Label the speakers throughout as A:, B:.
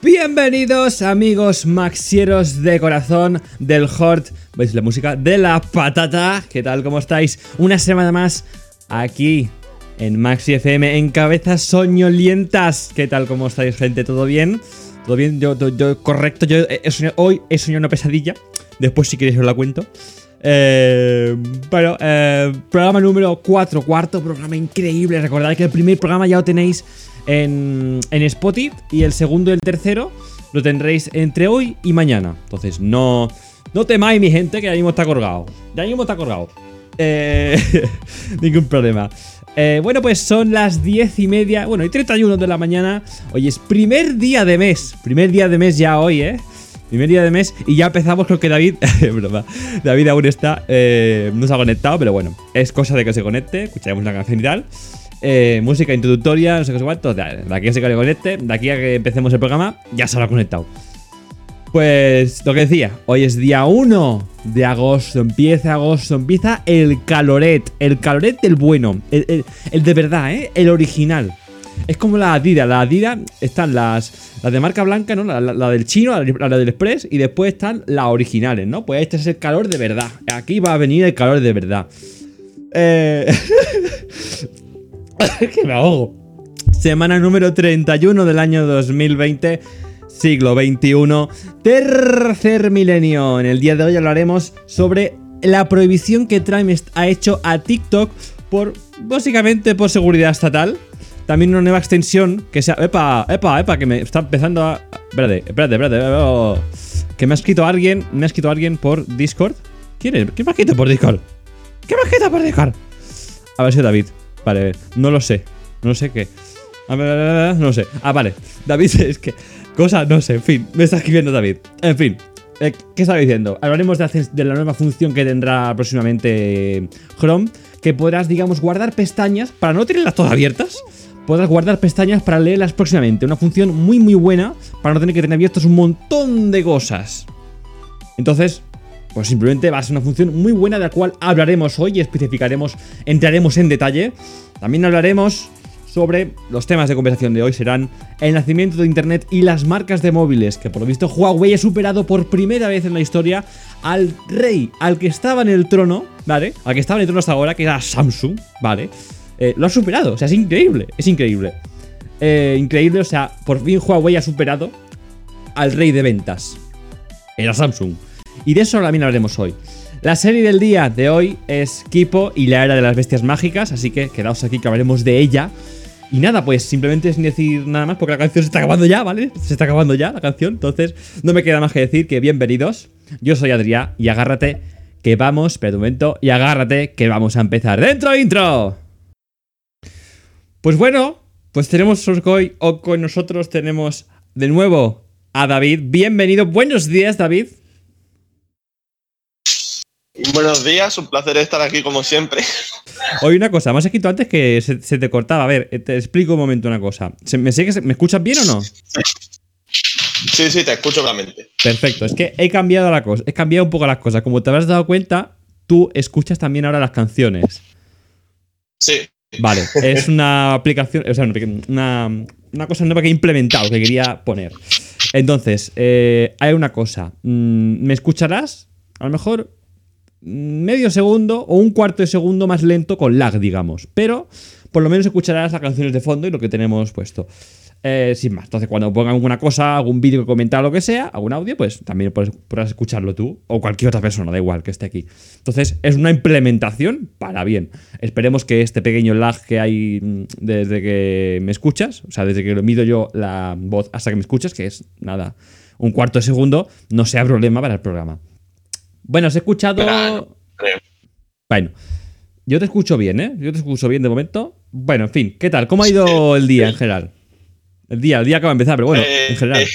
A: Bienvenidos amigos maxieros de corazón del Hort, veis la música de la patata, ¿qué tal? ¿Cómo estáis? Una semana más aquí en Maxi FM en cabezas soñolientas, ¿qué tal? ¿Cómo estáis gente? ¿Todo bien? ¿Todo bien? Yo, yo, correcto, yo he soñado, hoy he soñado una pesadilla, después si queréis os la cuento. Eh, bueno, eh, programa número 4, cuarto programa increíble. Recordad que el primer programa ya lo tenéis en, en Spotify y el segundo y el tercero lo tendréis entre hoy y mañana. Entonces, no, no temáis, mi gente, que ya mismo está colgado. Ya mismo está colgado. Eh, ningún problema. Eh, bueno, pues son las 10 y media, bueno, y 31 de la mañana. Hoy es primer día de mes. Primer día de mes ya hoy, ¿eh? Primer día de mes y ya empezamos, creo que David, broma, David aún está, eh, no se ha conectado, pero bueno, es cosa de que se conecte, escucharemos una canción y tal. Eh, música introductoria, no sé qué cuánto. De aquí a que se conecte, de aquí a que empecemos el programa, ya se habrá conectado. Pues lo que decía, hoy es día 1 de agosto, empieza agosto, empieza el caloret, el caloret del bueno, el, de verdad, ¿eh? el original. Es como la Adidas, la Adidas están las, las de marca blanca, ¿no? La, del chino, la, del Express y después están las originales, ¿no? Pues este es el calor de verdad. Aquí va a venir el calor de verdad. Eh... que me ahogo. Semana número 31 del año 2020, siglo XXI, tercer milenio. En el día de hoy hablaremos sobre la prohibición que Trump ha hecho a TikTok por, básicamente, por seguridad estatal. También una nueva extensión que sea... Epa, epa, epa, que me está empezando a... Espérate, espérate, espérate. Oh, que me ha escrito alguien, me ha escrito alguien por Discord. ¿Quién es? ¿Qué me ha escrito por Discord? ¿Qué me ha escrito por Discord? A ver si David. Vale, no lo sé. No sé qué. A ver, no sé. Ah, vale. David, es que. Cosa, no sé. En fin, me está escribiendo David. En fin. Eh, ¿Qué estaba diciendo? Hablaremos de, de, la nueva función que tendrá próximamente Chrome. Que podrás, digamos, guardar pestañas para no tenerlas todas abiertas. Podrás guardar pestañas para leerlas próximamente. Una función muy, muy buena para no tener que tener abiertos un montón de cosas. Entonces, pues simplemente va a ser una función muy buena de la cual hablaremos hoy y especificaremos, entraremos en detalle. También hablaremos sobre los temas de conversación de hoy serán el nacimiento de Internet y las marcas de móviles, que por lo visto Huawei ha superado por primera vez en la historia al rey, al que estaba en el trono, ¿vale? Al que estaba en el trono hasta ahora, que era Samsung, ¿vale? Eh, lo ha superado, o sea, es increíble, es increíble. Eh, increíble, o sea, por fin Huawei ha superado al rey de ventas. Era Samsung. Y de eso también hablaremos hoy. La serie del día de hoy es Kipo y la era de las bestias mágicas, así que quedaos aquí que hablaremos de ella. Y nada, pues simplemente sin decir nada más, porque la canción se está acabando ya, ¿vale? Se está acabando ya la canción, entonces no me queda más que decir que bienvenidos. Yo soy Adrián y agárrate que vamos, espera un momento, y agárrate que vamos a empezar. ¡Dentro intro! Pues bueno, pues tenemos hoy, o con nosotros tenemos de nuevo a David. Bienvenido, buenos días David.
B: Buenos días, un placer estar aquí como siempre.
A: Oye, una cosa, me has escrito antes que se, te cortaba. A ver, te explico un momento una cosa. ¿Me, ¿Me escuchas bien o no?
B: Sí, sí, te escucho claramente.
A: Perfecto, es que he cambiado la cosa, he cambiado un poco las cosas. Como te habrás dado cuenta, tú escuchas también ahora las canciones.
B: Sí.
A: Vale, es una aplicación, o sea, una, una cosa nueva que he implementado, que quería poner. Entonces, eh, hay una cosa. Mm, ¿Me escucharás? A lo mejor medio segundo o un cuarto de segundo más lento con lag, digamos. Pero por lo menos escucharás las canciones de fondo y lo que tenemos puesto. Eh, sin más, entonces cuando pongan alguna cosa, algún vídeo que comentar, lo que sea, algún audio, pues también podrás escucharlo tú o cualquier otra persona, da igual que esté aquí. Entonces es una implementación para bien. Esperemos que este pequeño lag que hay mm, desde que me escuchas, o sea, desde que lo mido yo la voz hasta que me escuchas, que es nada, un cuarto de segundo, no sea problema para el programa. Bueno, os he escuchado. Bueno, yo te escucho bien, ¿eh? Yo te escucho bien de momento. Bueno, en fin, ¿qué tal? ¿Cómo ha ido el día en general? El día, el día acaba de empezar, pero bueno, en eh, general. Eh.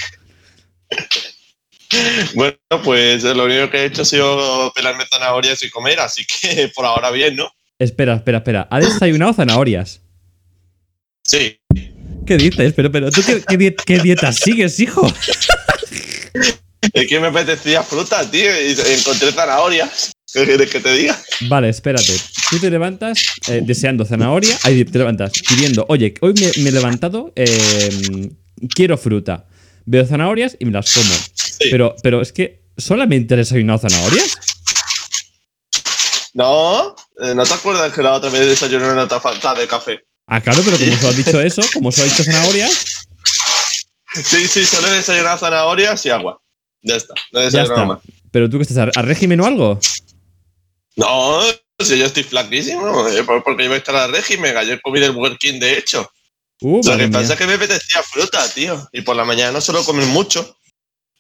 B: Bueno, pues lo único que he hecho ha sido pelarme zanahorias y comer, así que por ahora bien, ¿no?
A: Espera, espera, espera. ¿Has desayunado zanahorias?
B: Sí.
A: ¿Qué dices? Pero, pero, ¿tú qué, qué dieta sigues, hijo?
B: Es que me apetecía fruta, tío, y encontré zanahorias. ¿Qué quieres que te diga?
A: Vale, espérate. Tú te levantas eh, deseando zanahoria. Ahí te levantas pidiendo, oye, hoy me, he levantado, em, quiero fruta. veo zanahorias y me las como.
B: Sí.
A: Pero, pero es que solamente he desayunado zanahorias.
B: No, eh, ¿no te acuerdas que la otra vez desayuné una taza de café?
A: Ah, claro, pero como solo has dicho eso, como solo has dicho zanahorias,
B: Sí, sí, solo he desayunado zanahorias y agua. Ya está, no he
A: ya está.
B: más.
A: Pero tú que estás a, a régimen o algo.
B: No, si yo estoy flaquísimo, eh, por- porque iba a estar al régimen. Ayer comí del Burger King, de hecho.
A: Uh,
B: Lo que pasa es que me apetecía fruta, tío. Y por la mañana no suelo comer mucho.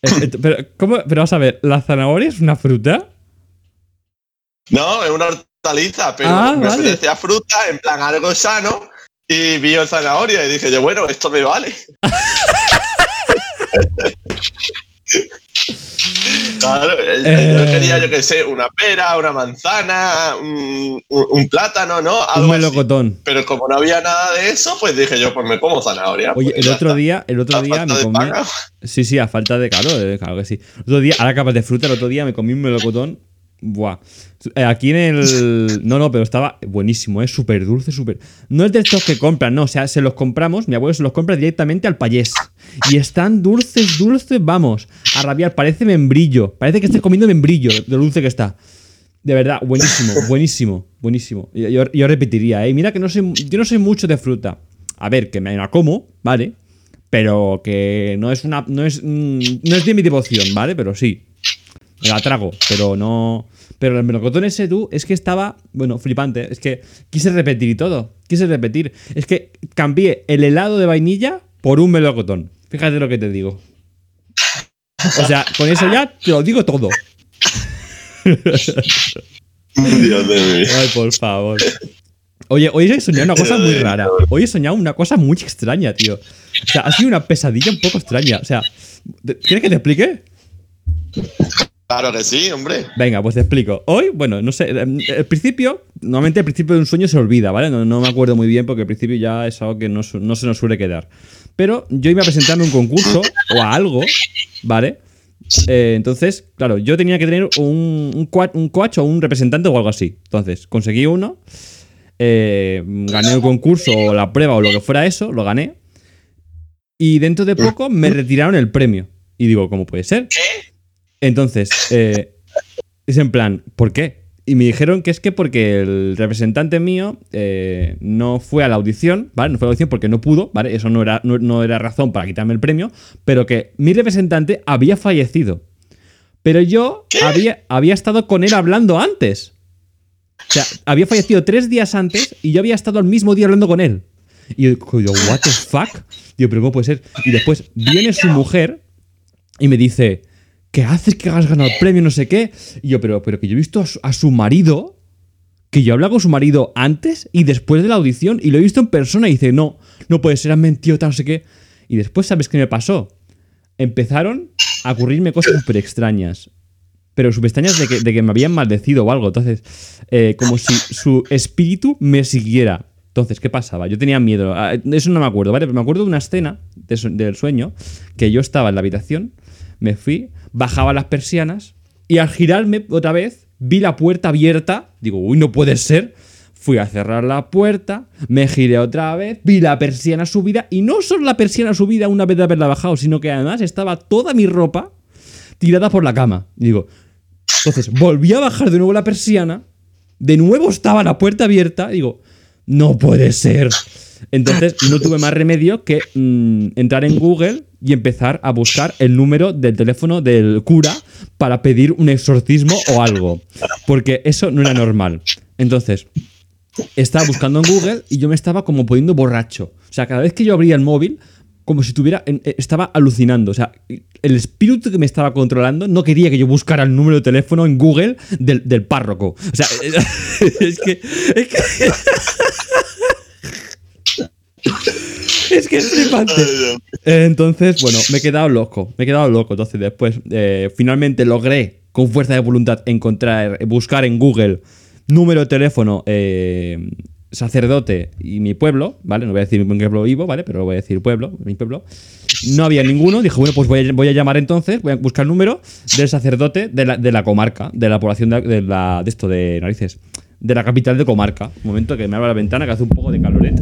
A: Eh, eh, pero, ¿cómo? pero vamos a ver, ¿la zanahoria es una fruta?
B: No, es una hortaliza, pero
A: Ah,
B: me
A: vale.
B: apetecía fruta, en plan algo sano. Y vi el zanahoria y dije yo, bueno, esto me vale. claro, eh,
A: Eh.
B: yo quería, yo qué sé, una pera, una manzana, un, un- un plátano, ¿no?
A: Un
B: Algo así.
A: melocotón.
B: Pero como no había nada de eso, pues dije yo, pues me como zanahoria.
A: Oye,
B: pues
A: el otro
B: está.
A: día, el otro
B: A
A: día me comí.
B: paga.
A: Sí, sí, a falta de eh, claro que sí. El otro día, ahora capas de fruta, el otro día me comí un melocotón. Buah. Eh, Aquí en el. No, no, pero estaba buenísimo, es súper dulce, súper. No es de estos que compran, no, o sea, se los compramos, mi abuelo se los compra directamente al payés. Y están dulces, dulces, vamos, a rabiar, parece membrillo. Parece que estés comiendo membrillo, de lo dulce que está. De verdad, buenísimo, buenísimo, buenísimo. Yo, yo- yo repetiría, ¿eh? Mira que no soy, yo no soy mucho de fruta. A ver, que me la como, ¿vale? Pero que no es una. No es, mm, no es de mi devoción, ¿vale? Pero sí. Me la trago, pero no. Pero el melocotón ese tú es que estaba, bueno, flipante. Es que quise repetir y todo. Quise repetir. Es que cambié el helado de vainilla por un melocotón. Fíjate lo que te digo. O sea, con eso ya te lo digo todo.
B: Dios de vida.
A: Ay, por favor. Oye, hoy he soñado una cosa muy rara. Hoy he soñado una cosa muy extraña, tío. O sea, ha sido una pesadilla un poco extraña. O sea, ¿te- ¿quieres que te explique?
B: Claro que sí, hombre.
A: Venga, pues te explico. Hoy, bueno, no sé, em, el principio, normalmente el principio de un sueño se olvida, ¿vale? No, no me acuerdo muy bien porque el principio ya es algo que no se nos suele quedar. Pero yo iba a presentarme a un concurso o a algo, ¿vale? Eh, entonces, claro, yo tenía que tener un, un coach o un representante o algo así. Entonces, conseguí uno, eh, gané el concurso o la prueba o lo que fuera eso, lo gané. Y dentro de poco me retiraron el premio. Y digo, ¿cómo puede ser? Entonces, eh, es en plan, ¿por qué? Y me dijeron que es que porque el representante mío eh, no fue a la audición, ¿vale? No fue a la audición porque no pudo, ¿vale? Eso no era, no, no era razón para quitarme el premio, pero que mi representante había fallecido. Pero yo había, había estado con él hablando antes. O sea, había fallecido tres días antes y yo había estado al mismo día hablando con él. Y yo digo, ¿what the fuck? Digo, ¿pero cómo puede ser? Y después viene su mujer y me dice, ¿qué haces que has ganado el premio? No sé qué. Y yo, pero, pero que yo he visto a su, a su marido, que yo he hablado con su marido antes y después de la audición y lo he visto en persona y dice, no, no puede ser, han mentido, tal, no sé qué. Y después, ¿sabes qué me pasó? Empezaron a ocurrirme cosas súper extrañas. Pero súper extrañas de que, de que me habían maldecido o algo. Entonces, eh, como si su espíritu me siguiera. Entonces, ¿qué pasaba? Yo tenía miedo. Ah, Eso no me acuerdo, ¿vale? Pero me acuerdo de una escena del sueño que yo estaba en la habitación, me fui, bajaba las persianas y al girarme otra vez vi la puerta abierta. Digo, uy, no puede ser. Fui a cerrar la puerta, me giré otra vez, vi la persiana subida y no solo la persiana subida una vez de haberla bajado, sino que además estaba toda mi ropa tirada por la cama. Digo, entonces volví a bajar de nuevo la persiana, de nuevo estaba la puerta abierta, digo, no puede ser. Entonces no tuve más remedio que mm, entrar en Google y empezar a buscar el número del teléfono del cura para pedir un exorcismo o algo. Porque eso no era normal. Entonces, estaba buscando en Google y yo me estaba como poniendo borracho. O sea, cada vez que yo abría el móvil, como si tuviera. eh, estaba alucinando. O sea, el espíritu que me estaba controlando no quería que yo buscara el número de teléfono en Google del, del párroco. O sea, es que. Es que. Es que es flipante. Entonces, bueno, me he quedado loco. Me he quedado loco. Entonces, después, eh, finalmente logré, con fuerza de voluntad, encontrar, buscar en Google número de teléfono, eh, sacerdote y mi pueblo, ¿vale? No voy a decir qué pueblo vivo, ¿vale? Pero voy a decir pueblo, mi pueblo. No había ninguno. Dije, bueno, pues voy a, voy a llamar entonces, voy a buscar el número del sacerdote de la, de la comarca, de la población de, de la, de esto, de narices, de la capital de comarca. Un momento que me abro la ventana que hace un poco de caloret.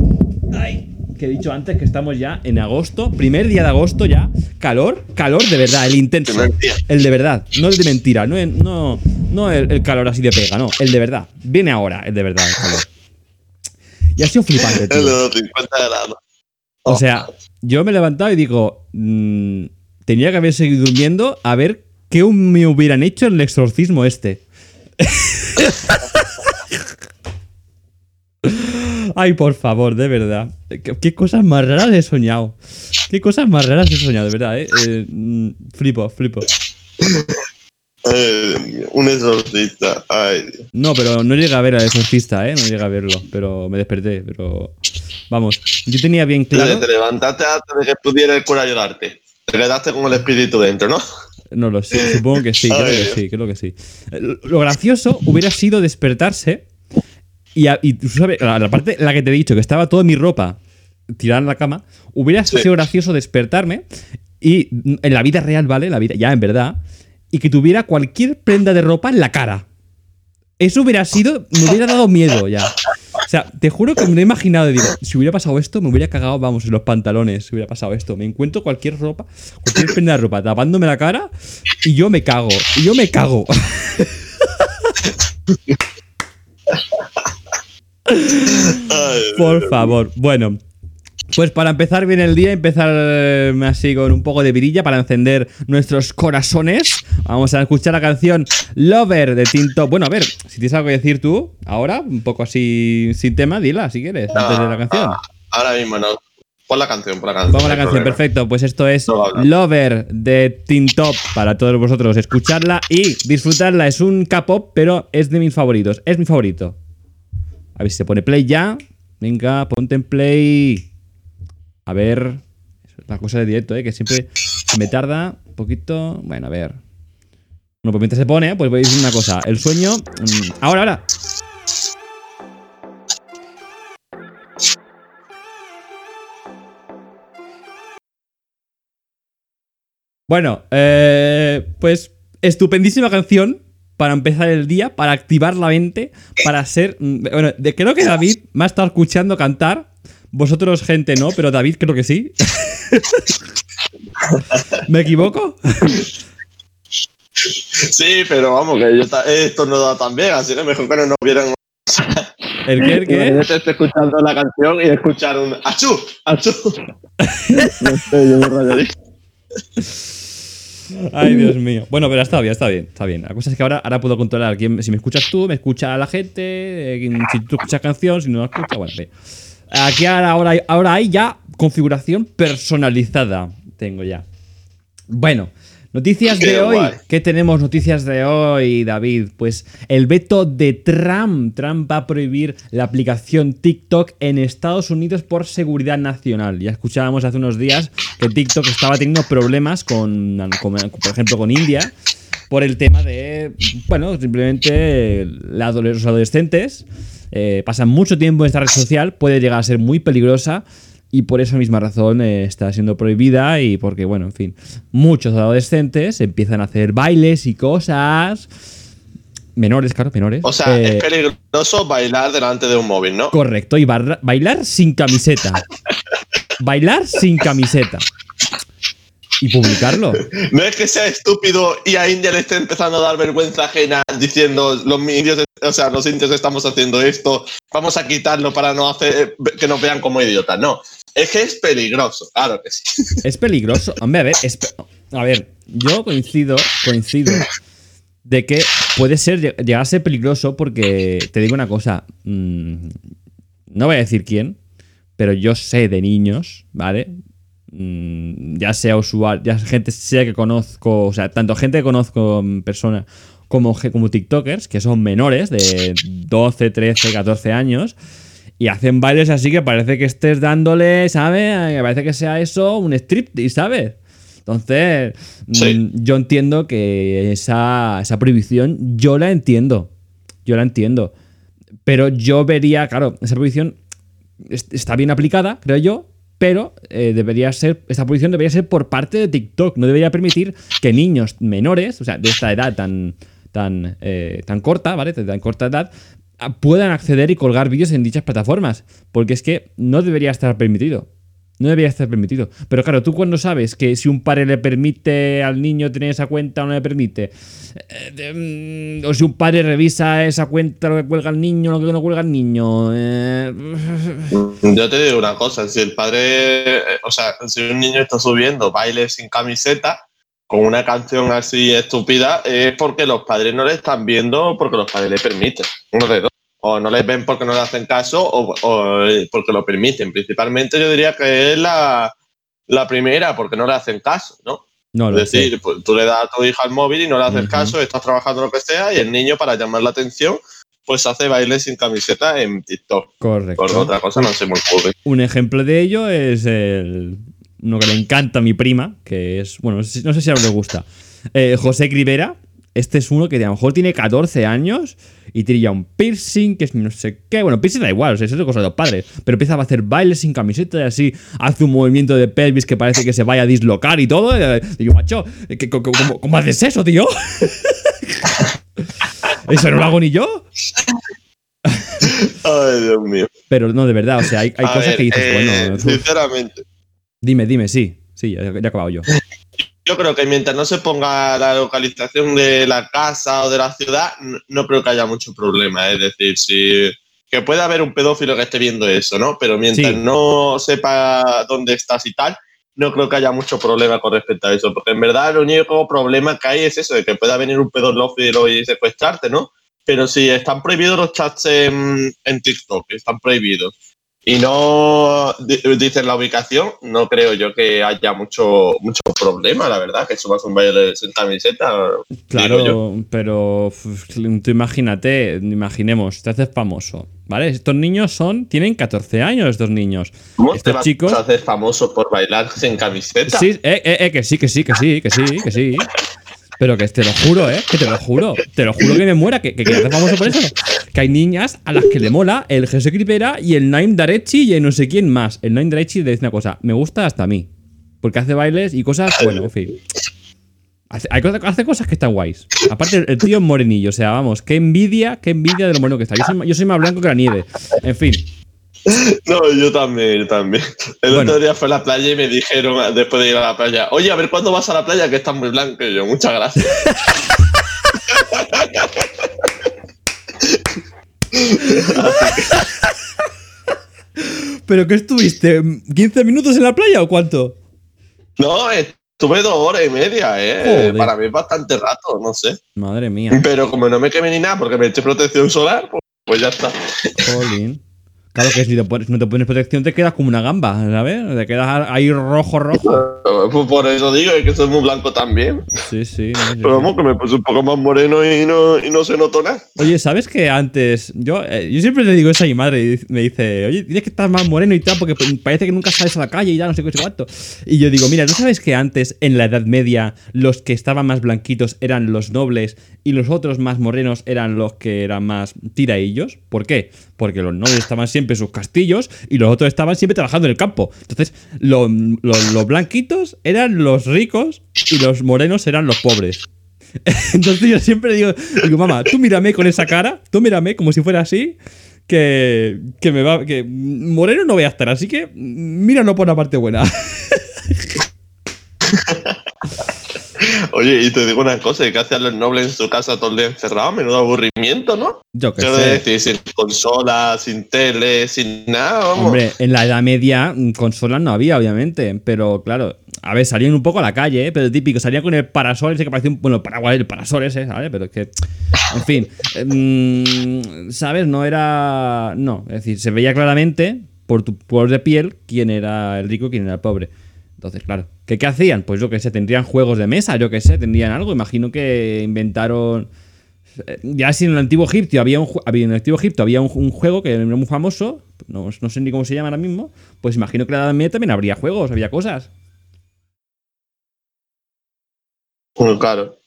A: ¡Ay! que he dicho antes que estamos ya en agosto, primer día de agosto ya, calor, calor de verdad, el
B: día.
A: el de verdad, no el de mentira, no, no, no el, el calor así de pega, no, el de verdad, viene ahora el de verdad el calor. Y ha sido flipante,
B: El
A: tío.
B: de los 50 grados.
A: O sea, yo me he levantado y digo, mm, tenía que haber seguido durmiendo a ver qué me hubieran hecho en el exorcismo este. Ay, por favor, de verdad. ¿Qué, qué cosas más raras he soñado? ¿Qué cosas más raras he soñado, de verdad, eh? Eh, mm, flipo, flipo.
B: Ay, un exorcista. Ay, Dios.
A: No, pero no llegué a ver al exorcista, ¿eh? No llegué a verlo, pero me desperté, pero... Vamos, yo tenía bien claro...
B: Te levantaste antes de que pudiera el cura ayudarte. Te quedaste con el espíritu dentro, ¿no?
A: No lo sé, supongo que sí, creo que sí, creo que sí. Lo gracioso hubiera sido despertarse y, a- y tú sabes, la, la parte la que te he dicho, que estaba toda mi ropa tirada en la cama, hubiera
B: Sí.
A: sido gracioso despertarme y en la vida real, ¿vale? La vida, ya en verdad, y que tuviera cualquier prenda de ropa en la cara. Eso hubiera sido, me hubiera dado miedo ya. O sea, te juro que me lo he imaginado digo, si hubiera pasado esto, me hubiera cagado, vamos, en los pantalones, si hubiera pasado esto. Me encuentro cualquier ropa, cualquier prenda de ropa tapándome la cara y yo me cago. Y yo me cago. Por favor. Bueno. Pues para empezar bien el día, empezar eh, así con un poco de virilla para encender nuestros corazones. Vamos a escuchar la canción Lover de Tinto. Bueno, a ver, si tienes algo que decir tú, ahora, un poco así sin tema, dila si quieres, antes de la canción.
B: Ah, ahora mismo no. Pon la canción, pon la canción.
A: Vamos a la
B: no
A: canción,
B: problema.
A: perfecto. Pues esto es
B: No.
A: Lover de Tintop para todos vosotros. Escucharla y disfrutarla. Es un K-pop, pero es de mis favoritos. Es mi favorito. A ver si se pone play ya. Venga, ponte en play. A ver. La cosa de directo, ¿eh? Que siempre me tarda un poquito. Bueno, a ver. Bueno, pues mientras se pone, pues voy a decir una cosa. El sueño. mm, ahora, ahora. Bueno, eh, pues estupendísima canción para empezar el día, para activar la mente, para ser... mm, Bueno, creo que David me ha estado escuchando cantar. Vosotros, gente, no, pero David creo que sí. ¿Me equivoco?
B: Sí, pero vamos, que yo ta- he estornudado también, así que mejor que no nos vieran.
A: ¿El qué? ¿El qué?
B: Imagínate estar escuchando la canción y escuchar un ¡Achú! ¡Achú! no sé, yo me rayaría.
A: Ay, Dios mío. Bueno, pero está bien, está bien, está bien. La cosa es que ahora, ahora puedo controlar quién, si me escuchas tú, me escucha la gente, eh, si tú escuchas canción, si no la escuchas, bueno, en fin. Aquí ahora, ahora, hay- ahora hay ya configuración personalizada. Tengo ya. Bueno, noticias
B: Qué
A: de hoy. ¿Qué tenemos noticias de hoy, David? Pues el veto de Trump. Trump va a prohibir la aplicación TikTok en Estados Unidos por seguridad nacional. Ya escuchábamos hace unos días que TikTok estaba teniendo problemas con, con- por ejemplo, con India por el tema de, bueno, simplemente los adolescentes eh, pasan mucho tiempo en esta red social, puede llegar a ser muy peligrosa y por esa misma razón eh, está siendo prohibida y porque, bueno, en fin, muchos adolescentes empiezan a hacer bailes y cosas menores, claro, menores.
B: O sea,
A: Eh,
B: es peligroso bailar delante de un móvil, ¿no?
A: Correcto, y barra- bailar sin camiseta. bailar sin camiseta. Y publicarlo.
B: No es que sea estúpido y a India le esté empezando a dar vergüenza ajena diciendo los indios, o sea, los indios estamos haciendo esto, vamos a quitarlo para no hacer que nos vean como idiotas. No, es que es peligroso, claro que sí.
A: Es peligroso. Hombre, a ver, a ver, yo coincido, coincido de que puede ser llegar a ser peligroso porque te digo una cosa, mm, no voy a decir quién, pero yo sé de niños, ¿vale? Mm, ya sea usuario, ya gente sea que conozco, o sea, tanto gente que conozco en persona como, como TikTokers, que son menores de 12, 13, 14 años, y hacen bailes así que parece que estés dándole, ¿sabes? Que parece que sea eso un striptease, ¿sabes? Entonces,
B: Sí.
A: mm, yo entiendo que esa, esa prohibición, yo la entiendo. Yo la entiendo. Pero yo vería, claro, esa prohibición es- está bien aplicada, creo yo, pero eh, debería ser, esta prohibición debería ser por parte de TikTok. No debería permitir que niños menores, o sea, de esta edad tan, tan, eh, tan corta, ¿vale? Tan corta edad, puedan acceder y colgar vídeos en dichas plataformas. Porque es que no debería estar permitido. No debería estar permitido. Pero claro, tú cuando sabes que si un padre le permite al niño tener esa cuenta o no le permite, eh, mm, o si un padre revisa esa cuenta, lo que cuelga el niño, lo que no cuelga el niño. Eh,
B: Yo te digo una cosa, si el padre, eh, o sea, si un niño está subiendo bailes sin camiseta, con una canción así estúpida, es porque los padres no le están viendo porque los padres le permiten. Uno de dos o no les ven porque no le hacen caso o, porque lo permiten. Principalmente yo diría que es la, primera, porque no le hacen caso, ¿no? no es decir, pues, tú le das a tu hija el móvil y no le haces caso, estás trabajando lo que sea, y el niño, para llamar la atención, pues hace bailes sin camiseta en TikTok.
A: Correcto.
B: Por otra cosa no se me ocurre.
A: Un ejemplo de ello es el, uno que le encanta a mi prima, que es, bueno, no sé si a le gusta, eh, José Rivera. Este es uno que a lo mejor tiene 14 años y tiene ya un piercing, que es no sé qué. Bueno, piercing da igual, o sea, eso es cosa de los padres. Pero empieza a hacer bailes sin camiseta y así hace un movimiento de pelvis que parece que se vaya a dislocar y todo. Y digo, macho, ¿cómo, haces eso, tío? ¿Eso no lo hago ni yo?
B: Ay, Dios mío.
A: Pero no, de verdad, o sea, hay, cosas que dices, bueno.
B: Eh, sinceramente.
A: Dime, dime, sí. Sí, ya, ya he acabado yo.
B: Yo creo que mientras no se ponga la localización de la casa o de la ciudad, no creo que haya mucho problema. Es decir, si que pueda haber un pedófilo que esté viendo eso, ¿no? Pero mientras no sepa dónde estás y tal, no creo que haya mucho problema con respecto a eso. Porque en verdad el único problema que hay es eso, de que pueda venir un pedófilo y secuestrarte, ¿no? Pero si están prohibidos los chats en, en TikTok, están prohibidos y no dicen la ubicación, no creo yo que haya mucho, mucho problema, la verdad, que subas un baile sin camiseta.
A: Claro, pero tú imagínate, imaginemos, te haces famoso, ¿vale? Estos niños son, tienen 14 años, estos niños.
B: ¿Cómo
A: estos
B: te vas
A: chicos.
B: a hacer famoso por bailar sin camiseta?
A: Sí, eh, eh, eh, que sí, que sí, que sí, que sí, que sí. Pero que te lo juro, ¿eh? Que te lo juro. Te lo juro que me muera, que, que, que famoso por eso. Que hay niñas a las que le mola el Jesse Cripera y el Naim Darechi y no sé quién más. El Naim Darechi le dice una cosa, me gusta hasta a mí. Porque hace bailes y cosas, bueno, en fin. Hace, cosas que están guays. Aparte, el tío es morenillo. O sea, vamos, qué envidia, qué envidia de lo bueno que está. Yo yo soy más blanco que la nieve. En fin.
B: No, yo también, yo también. El otro día fue a la playa y me dijeron, después de ir a la playa, oye, a ver cuándo vas a la playa, que está muy blanco. Y yo, muchas gracias.
A: ¿Pero qué estuviste? ¿15 minutos en la playa o cuánto?
B: No, estuve dos horas y media, ¿eh? Para mí es bastante rato, no sé.
A: Madre mía.
B: Pero como no me quemé ni nada porque me eché protección solar, pues, pues ya está.
A: Jolín. Claro que si, no te pones protección te quedas como una gamba, ¿sabes? Te quedas ahí rojo, rojo.
B: Pues por eso digo, es que soy muy blanco también.
A: Sí, sí.
B: Pero vamos, que me puse un poco más moreno y no, y no se notó nada.
A: Oye, ¿sabes que antes... Yo, eh, yo siempre le digo eso a mi madre y me dice, oye, tienes que estar más moreno y tal porque parece que nunca sales a la calle y ya no sé qué, cuánto. Y yo digo, mira, ¿no sabes que antes, en la Edad Media, los que estaban más blanquitos eran los nobles y los otros más morenos eran los que eran más tiraillos? ¿Por qué? Porque los nobles estaban siempre en sus castillos y los otros estaban siempre trabajando en el campo. Entonces, los, los, blanquitos eran los ricos y los morenos eran los pobres. Entonces yo siempre digo, digo, mamá, tú mírame con esa cara, tú mírame como si fuera así, que, que me va, que moreno no voy a estar, así que míralo por la parte buena.
B: Oye, y te digo una cosa, ¿qué hacían los nobles en su casa todo el día encerrados? Menudo aburrimiento, ¿no?
A: Yo qué sé.
B: Decir, sin consola, sin tele, sin nada, vamos.
A: Hombre, en la Edad Media mm, consolas no había, obviamente, pero claro, a ver, salían un poco a la calle, ¿eh? pero típico, salían con el parasol ese que parecía un. Bueno, paraguas, el parasol ese, ¿sabes? Pero es que. En fin. Mmm, ¿Sabes? No era. No, es decir, se veía claramente por tu color de piel quién era el rico y quién era el pobre. Entonces, claro, ¿qué, ¿qué hacían? Pues yo qué sé, tendrían juegos de mesa, yo qué sé, tendrían algo. Imagino que inventaron. Eh, ya si en el antiguo Egipto había un, había, en el antiguo Egipto había un, juego que era muy famoso, no, no, sé ni cómo se llama ahora mismo, pues imagino que en la Edad Media también habría juegos, había cosas.
B: Bueno, claro.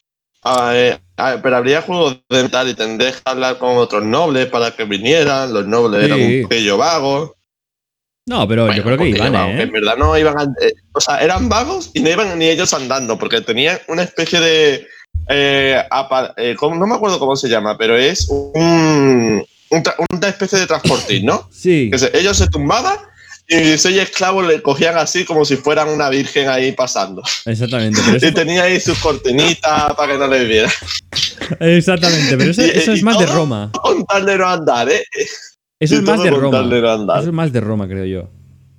B: pero habría juegos de tal y tendrías que hablar con otros nobles para que vinieran, los nobles eran un pello vago.
A: No, pero yo creo que iban, ¿eh?
B: En verdad no iban. Eh, o sea, eran vagos y no iban ni ellos andando, porque tenían una especie de. Eh, eh, no me acuerdo cómo se llama, pero es un. una especie de transportín, ¿no?
A: Sí.
B: Que se- ellos se tumbaban y seis esclavos le cogían así como si fueran una virgen ahí pasando.
A: Exactamente. Pero
B: Y tenía ahí sus cortinitas para que no le vieran.
A: exactamente. Pero eso,
B: Y-
A: eso es más de Roma.
B: Con tal de no andar, ¿eh?
A: Eso es más de Roma. Eso es más de Roma, creo yo.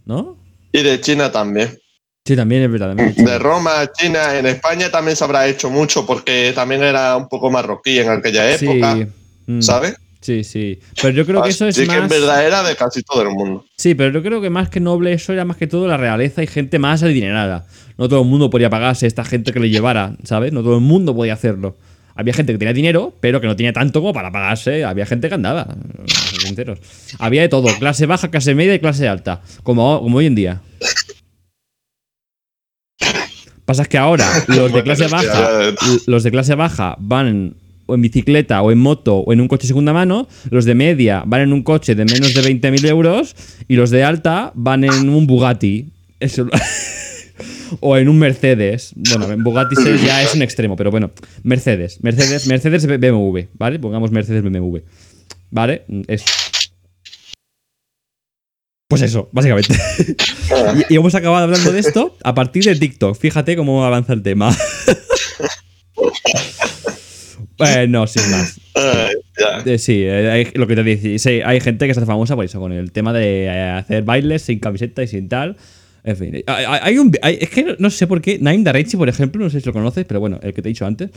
A: ¿No?
B: Y de China también.
A: Sí, también es verdad. también es
B: De. Roma, China, en España también se habrá hecho mucho porque también era un poco marroquí en aquella
A: Sí.
B: época,
A: Mm,
B: ¿sabes?
A: Sí, sí. Pero yo creo que eso es
B: Así que en
A: más.
B: verdad era de casi todo el mundo.
A: Sí, pero yo creo que más que noble eso era más que todo la realeza y gente más adinerada. No todo el mundo podía pagarse esta gente que le llevara, ¿sabes? No todo el mundo podía hacerlo. Había gente que tenía dinero, pero que no tenía tanto como para pagarse. Había gente que andaba, vamos a ser sinceros. Había de todo, clase baja, clase media y clase alta, como, como hoy en día. Pasa es que ahora los de clase baja, los de clase baja van o en bicicleta o en moto o en un coche segunda mano, los de media van en un coche de menos de 20.000 euros y los de alta van en un Bugatti. Eso- o en un Mercedes. Bueno, en Bugatti ya es un extremo, pero bueno, Mercedes. Mercedes, Mercedes BMW, ¿vale? Pongamos Mercedes BMW. ¿Vale? Es. Pues eso, básicamente. y, y hemos acabado hablando de esto a partir de TikTok. Fíjate cómo avanza el tema. Bueno, sin más. Eh, sí, eh, hay- lo que te sí, hay gente que se hace famosa por eso, con el tema de eh, hacer bailes sin camiseta y sin tal. En fin, hay, un. es que no, no sé por qué. Naim Daraichi, por ejemplo, no sé si lo conoces, pero bueno, el que te he dicho antes.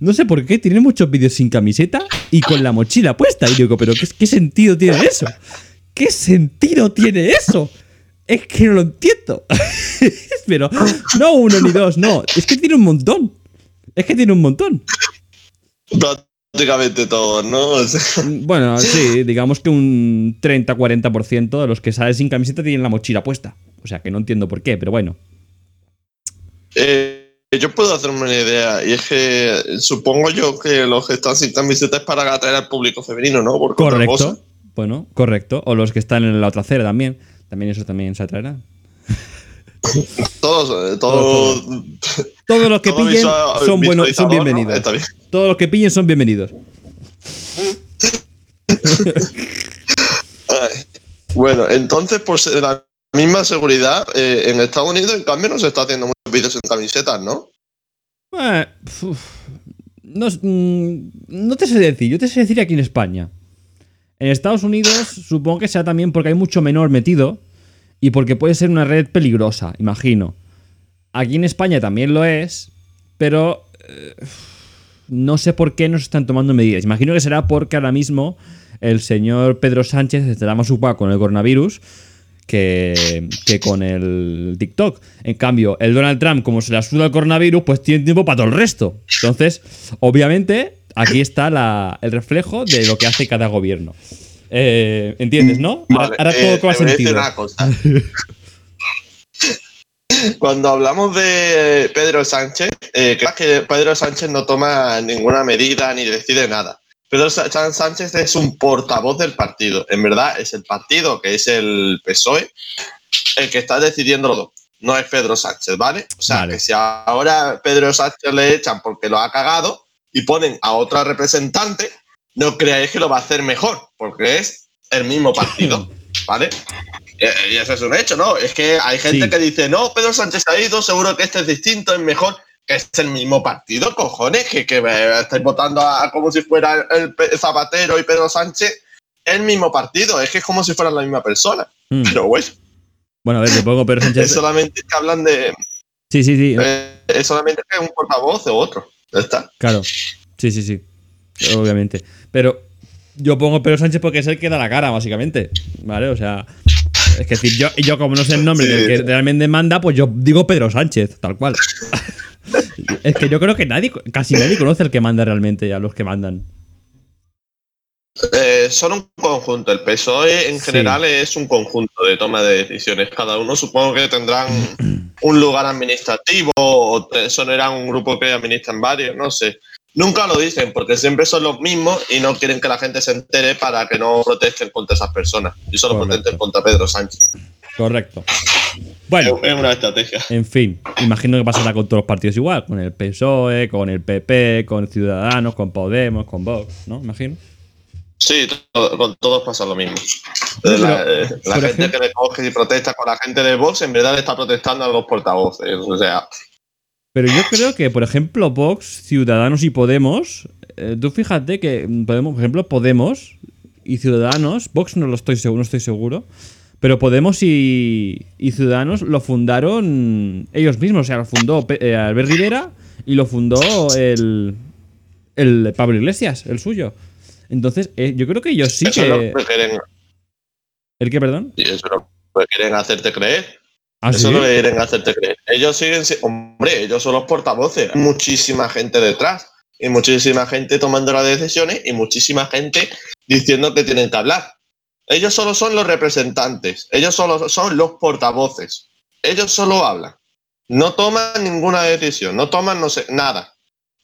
A: No sé por qué tiene muchos vídeos sin camiseta y con la mochila puesta. Y digo, ¿pero qué, qué sentido tiene eso? ¿Qué sentido tiene eso? Es que no lo entiendo. pero no uno ni dos, no. Es que tiene un montón. Es que tiene un montón.
B: Prácticamente todos, ¿no? O sea,
A: Bueno, sí, digamos que un 30-40% de los que salen sin camiseta tienen la mochila puesta. O sea que no entiendo por qué, pero bueno.
B: eh, yo puedo hacerme una idea, y es que supongo yo que los que están sin camiseta es para atraer al público femenino, ¿no?
A: Correcto. Bueno, correcto. O los que están en la otra acera también. También eso también se atraerá.
B: Todos, eh, todos.
A: Todos los que
B: todo
A: pillen
B: visual-
A: son buenos, son bienvenidos.
B: Bien.
A: Todos los que pillen son bienvenidos.
B: Bueno, entonces, por ser la misma seguridad, eh, en Estados Unidos, en cambio, no se está haciendo muchos vídeos en camisetas, ¿no?
A: Eh, uf, no, mm, no te sé decir, yo te sé decir aquí en España. En Estados Unidos supongo que sea también porque hay mucho menor metido y porque puede ser una red peligrosa, imagino. Aquí en España también lo es, pero eh, no sé por qué no se están tomando medidas. Imagino que será porque ahora mismo el señor Pedro Sánchez estará más ocupado con el coronavirus que, con el TikTok. En cambio, el Donald Trump, como se le suda el coronavirus, pues tiene tiempo para todo el resto. Entonces, obviamente, aquí está la- el reflejo de lo que hace cada gobierno. Eh, ¿Entiendes, no? Ahora,
B: Vale,
A: ahora
B: eh,
A: todo cobra
B: te voy a decir
A: sentido.
B: una cosa. Cuando hablamos de Pedro Sánchez, eh, creo que Pedro Sánchez no toma ninguna medida ni decide nada. Pedro Sánchez es un portavoz del partido. En verdad, es el partido, que es el PSOE, el que está decidiendo todo. No es Pedro Sánchez, ¿vale? O sea,
A: Vale.
B: que si ahora Pedro Sánchez le echan porque lo ha cagado y ponen a otra representante, no creáis que lo va a hacer mejor, porque es el mismo partido, ¿vale? Eh, Y eso es un hecho, ¿no? Es que hay gente
A: Sí.
B: que dice, no, Pedro Sánchez ha ido, seguro que este es distinto, es mejor, que es el mismo partido, cojones, que, que me estáis votando a, como si fuera el, Zapatero y Pedro Sánchez, el mismo partido, es que es como si fueran la misma persona.
A: Mm.
B: Pero bueno,
A: Bueno, a ver, le pongo Pedro
B: es
A: Sánchez.
B: solamente que hablan de,
A: Sí, sí, sí.
B: eh, es solamente que es un portavoz o otro, ya está.
A: Claro. Sí, sí, sí. Obviamente. Pero yo pongo Pedro Sánchez porque es el que da la cara, básicamente. ¿Vale? O sea. Es que decir, yo, yo como no sé el nombre
B: Sí.
A: del que realmente manda, pues yo digo Pedro Sánchez, tal cual. es que yo creo que nadie, casi nadie conoce al que manda realmente, a los que mandan.
B: Eh, son un conjunto. El PSOE en
A: Sí.
B: general es un conjunto de toma de decisiones. Cada uno supongo que tendrán un lugar administrativo o son eran un grupo que administran varios, no sé. Nunca lo dicen porque siempre son los mismos y no quieren que la gente se entere para que no protesten contra esas personas y solo
A: Correcto.
B: protesten contra Pedro Sánchez.
A: Correcto. Bueno,
B: Es una estrategia.
A: en fin, imagino que pasará con todos los partidos igual, con el PSOE, con el PP, con Ciudadanos, con Podemos, con Vox, ¿no? Imagino.
B: Sí, todo- con todos pasa lo mismo.
A: Pero,
B: la eh, la gente
A: ejemplo-
B: que le coge y protesta con la gente de Vox, en verdad le está protestando a los portavoces. O sea,
A: Pero yo creo que, por ejemplo, Vox, Ciudadanos y Podemos, eh, tú fíjate que, mm, Podemos, por ejemplo, Podemos y Ciudadanos, Vox no lo estoy seguro, no estoy seguro, pero Podemos y, y Ciudadanos lo fundaron ellos mismos, o sea, lo fundó eh, Albert Rivera y lo fundó el, el Pablo Iglesias, el suyo. Entonces, eh, yo creo que ellos sí
B: eso
A: que...
B: que quieren,
A: ¿El qué, perdón?
B: eso es lo que quieren hacerte creer.
A: ¿Ah,
B: Eso
A: sí?
B: que quieren hacerte creer. Ellos siguen, si- hombre, ellos son los portavoces. Hay Muchísima gente detrás. Y muchísima gente tomando las decisiones y muchísima gente diciendo que tienen que hablar. Ellos solo son los representantes. Ellos solo son los portavoces. Ellos solo hablan. No toman ninguna decisión. No toman no sé, nada.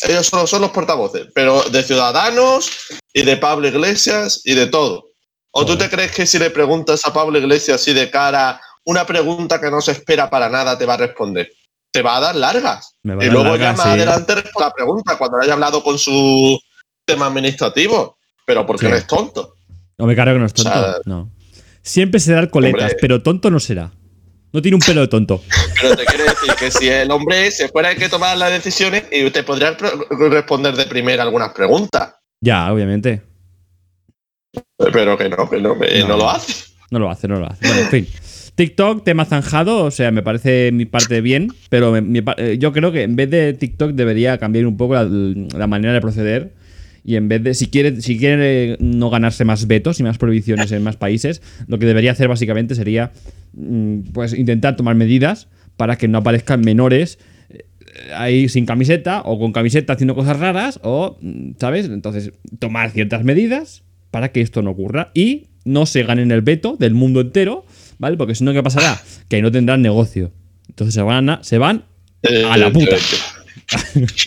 B: Ellos solo son los portavoces. Pero de Ciudadanos y de Pablo Iglesias y de todo. ¿O tú te crees que si le preguntas a Pablo Iglesias así de cara una pregunta que no se espera para nada te va a responder? Te va a dar largas. Y luego
A: largas,
B: ya más
A: sí.
B: adelante responde la pregunta cuando haya hablado con su tema administrativo. Pero porque
A: Sí.
B: no es tonto.
A: No me cargo que no es tonto.
B: O sea,
A: no. Siempre será el coletas,
B: hombre.
A: pero tonto no será. No tiene un pelo de tonto.
B: Pero te quiero decir que si el hombre se fuera el que tomar las decisiones y te podría responder de primera algunas preguntas.
A: Ya, obviamente.
B: Pero que no, que no, que
A: No.
B: no lo hace.
A: No lo hace, no lo hace. Bueno, en fin. TikTok, tema zanjado, o sea, me parece mi parte bien, pero eh, yo creo que en vez de TikTok debería cambiar un poco la, la manera de proceder. Y en vez de, si quiere, si quiere no ganarse más vetos y más prohibiciones en más países, lo que debería hacer básicamente sería mm, pues intentar tomar medidas para que no aparezcan menores eh, ahí sin camiseta o con camiseta haciendo cosas raras o, mm, ¿sabes? Entonces, tomar ciertas medidas para que esto no ocurra y no se ganen el veto del mundo entero, ¿vale? Porque si no, ¿qué pasará? Que no tendrán negocio. Entonces se van a, se van a la puta.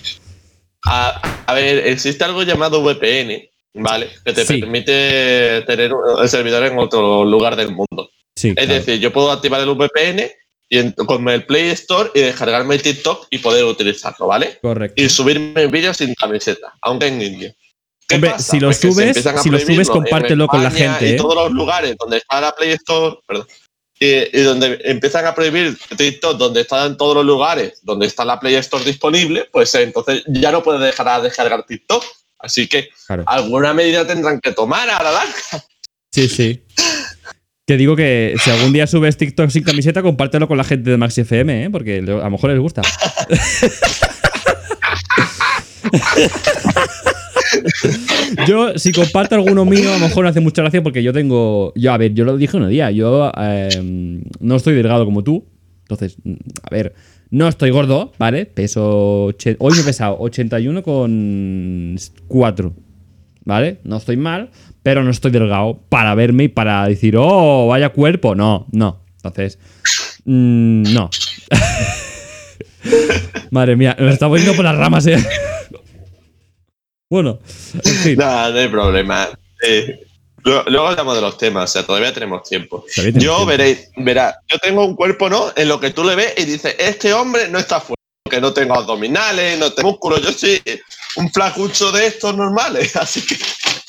B: A, a ver, existe algo llamado VPN, ¿vale? Que te
A: Sí.
B: permite tener el servidor en otro lugar del mundo.
A: Sí,
B: Es
A: claro.
B: decir, yo puedo activar el VPN y en- con el Play Store y descargarme el TikTok y poder utilizarlo, ¿vale?
A: correcto.
B: Y subirme vídeos sin camiseta, aunque en indio. ¿Qué
A: Hombre,
B: pasa?
A: si lo
B: Pues
A: subes- si lo subes,
B: en
A: compártelo con la gente,
B: Y
A: ¿eh?
B: todos los lugares donde está la Play Store, perdón, y, y donde empiezan a prohibir TikTok, donde están todos los lugares, donde está la Play Store disponible, pues eh, entonces ya no puedes dejar a descargar TikTok. Así que
A: Claro.
B: alguna medida tendrán que tomar a la larga.
A: Sí, sí. Que digo que si algún día subes TikTok sin camiseta, compártelo con la gente de Maxi FM, ¿eh? Porque a lo mejor les gusta. yo, si comparto alguno mío, a lo mejor no hace mucha gracia porque yo tengo. Yo, a ver, yo lo dije un día. Yo eh, no estoy delgado como tú. Entonces, a ver, no estoy gordo, ¿vale? Peso. Hoy me he pesado 81 con 4. ¿Vale? No estoy mal, pero no estoy delgado para verme y para decir, oh, vaya cuerpo. No, no. Entonces, mm, no. Madre mía, nos estamos yendo por las ramas, eh. Bueno, en fin.
B: Nada, no hay problema. Eh, luego, hablamos de los temas, o sea, todavía tenemos tiempo.
A: Todavía
B: Yo veréis, verá, yo tengo un cuerpo, ¿no? En lo que tú le ves y dices, este hombre no está fuerte, porque no tengo abdominales, no tengo músculos, yo soy un flacucho de estos normales, así que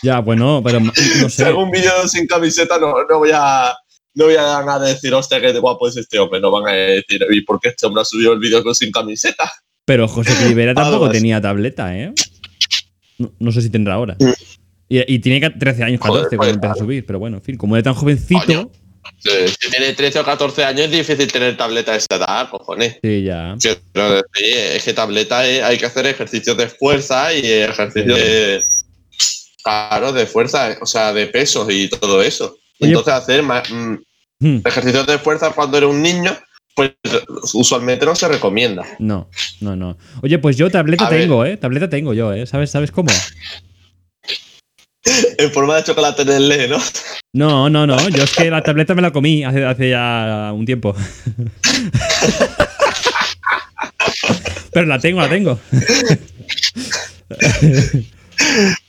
A: Ya, bueno, pero no
B: si
A: sé.
B: hago un vídeo sin camiseta no, no voy a no voy a, a decir, hostia, qué guapo es este hombre, no van a decir, ¿y por qué este hombre ha subido el vídeo sin camiseta?
A: Pero José Rivera tampoco tenía tableta, ¿eh? No, no sé si tendrá ahora.
B: Mm.
A: Y, y tiene ca- 13 años, 14
B: Joder,
A: cuando
B: pues,
A: empezó a subir. Pero bueno, en fin, como era tan jovencito.
B: Coño. Eh, Si tiene 13 o 14 años es difícil tener tableta a esa edad, cojones.
A: Sí, ya.
B: Decir, es que tableta es- hay que hacer ejercicios de fuerza y ejercicios de. Claro, de fuerza, o sea, de pesos y todo eso.
A: Oye.
B: Entonces, hacer mm,
A: Hmm,
B: ejercicios de fuerza cuando eres un niño, pues usualmente no se recomienda.
A: No, no, no. Oye, pues yo tableta
B: A ver.
A: tengo, ¿eh? Tableta tengo yo, ¿eh? ¿Sabes, ¿Sabes cómo?
B: En forma de chocolate en el le, ¿no?
A: No, no, no. Yo es que la tableta me la comí hace, hace ya un tiempo. Pero la tengo, la tengo.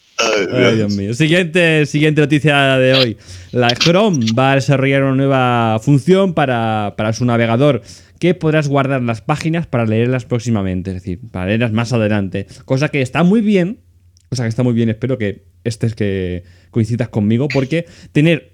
A: Ay, Dios mío. Siguiente, siguiente noticia de hoy. La Chrome va a desarrollar una nueva función para, para su navegador que podrás guardar las páginas para leerlas próximamente, es decir, para leerlas más adelante. Cosa que está muy bien, cosa que está muy bien, espero que este es que coincidas conmigo, porque tener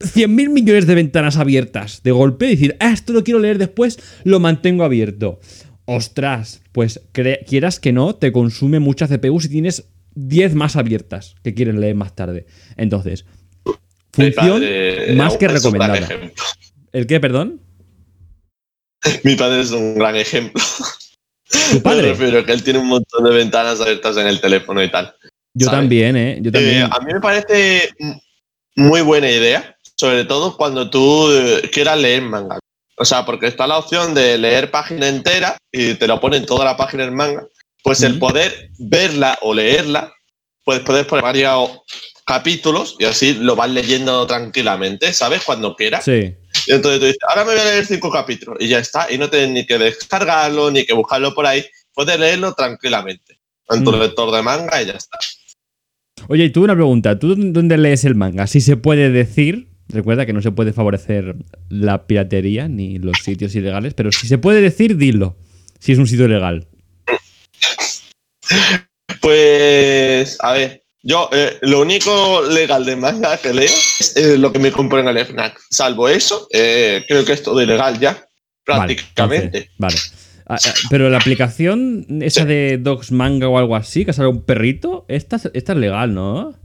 A: 100.000 millones de ventanas abiertas de golpe y decir, ah, esto lo quiero leer después, lo mantengo abierto. Ostras, pues quieras que no, te consume mucha CPU si tienes 10 más abiertas que quieren leer más tarde. Entonces, función más que recomendada. ¿El qué, perdón?
B: Mi padre es un gran ejemplo. ¿Tu padre? Pero que él tiene un montón de ventanas abiertas en el teléfono y tal.
A: Yo también, ¿eh? Yo también.
B: Eh, a mí me parece muy buena idea, sobre todo cuando tú eh, quieras leer manga. O sea, porque está la opción de leer página entera y te lo ponen toda la página en manga. Pues el poder verla o leerla, pues puedes poner varios capítulos y así lo vas leyendo tranquilamente, ¿sabes? Cuando quieras.
A: Sí.
B: Y entonces tú dices, ahora me voy a leer cinco capítulos y ya está. Y no tienes ni que descargarlo, ni que buscarlo por ahí. Puedes leerlo tranquilamente en tu mm. lector de manga y ya está.
A: Oye, y tú una pregunta. ¿Tú dónde lees el manga? Si se puede decir, recuerda que no se puede favorecer la piratería ni los sitios ilegales, pero si se puede decir, dilo. Si es un sitio ilegal.
B: Pues, a ver, yo, eh, lo único legal de manga que leo es eh, lo que me compro en el FNAC. Salvo eso, eh, creo que es todo ilegal ya, prácticamente.
A: Vale. Ah, ah, pero la aplicación, esa de Dogs Manga o algo así, que sale un perrito, esta, esta es legal, ¿no?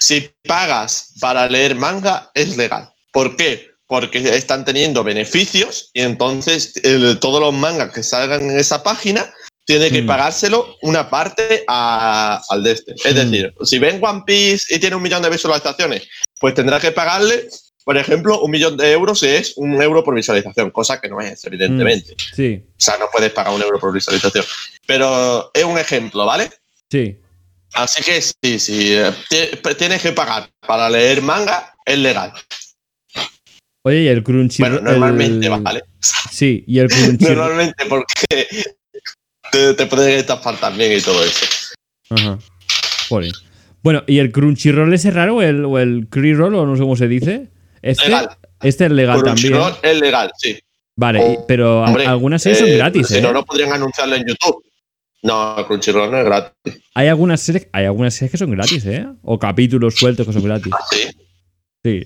B: Si pagas para leer manga, es legal. ¿Por qué? Porque están teniendo beneficios y entonces todos los mangas que salgan en esa página tiene que mm. pagárselo una parte al de este. Es mm. decir, si ven One Piece y tiene un millón de visualizaciones, pues tendrá que pagarle, por ejemplo, un millón de euros es un euro por visualización, cosa que no es, evidentemente.
A: Mm. Sí.
B: O sea, no puedes pagar un euro por visualización. Pero es un ejemplo, ¿vale?
A: Sí.
B: Así que sí, sí, eh, tienes que pagar para leer manga, es legal.
A: Oye, y el Crunchyroll.
B: Bueno, normalmente, ¿vale?
A: Sí, y el Crunchyroll.
B: normalmente, porque te, te puede estafar también y todo eso.
A: Ajá. Bueno, ¿y el Crunchyroll ese raro o el, o el Crunchyroll o no sé cómo se dice? Este,
B: legal.
A: Este es legal también.
B: es legal, sí.
A: Vale, pero algunas series son eh, gratis,
B: Si no, ¿eh? no podrían anunciarlo en YouTube. No, Crunchyroll no es gratis.
A: Hay algunas series, hay algunas series que son gratis, ¿eh? O capítulos sueltos que son gratis.
B: ¿Ah, sí?
A: Sí.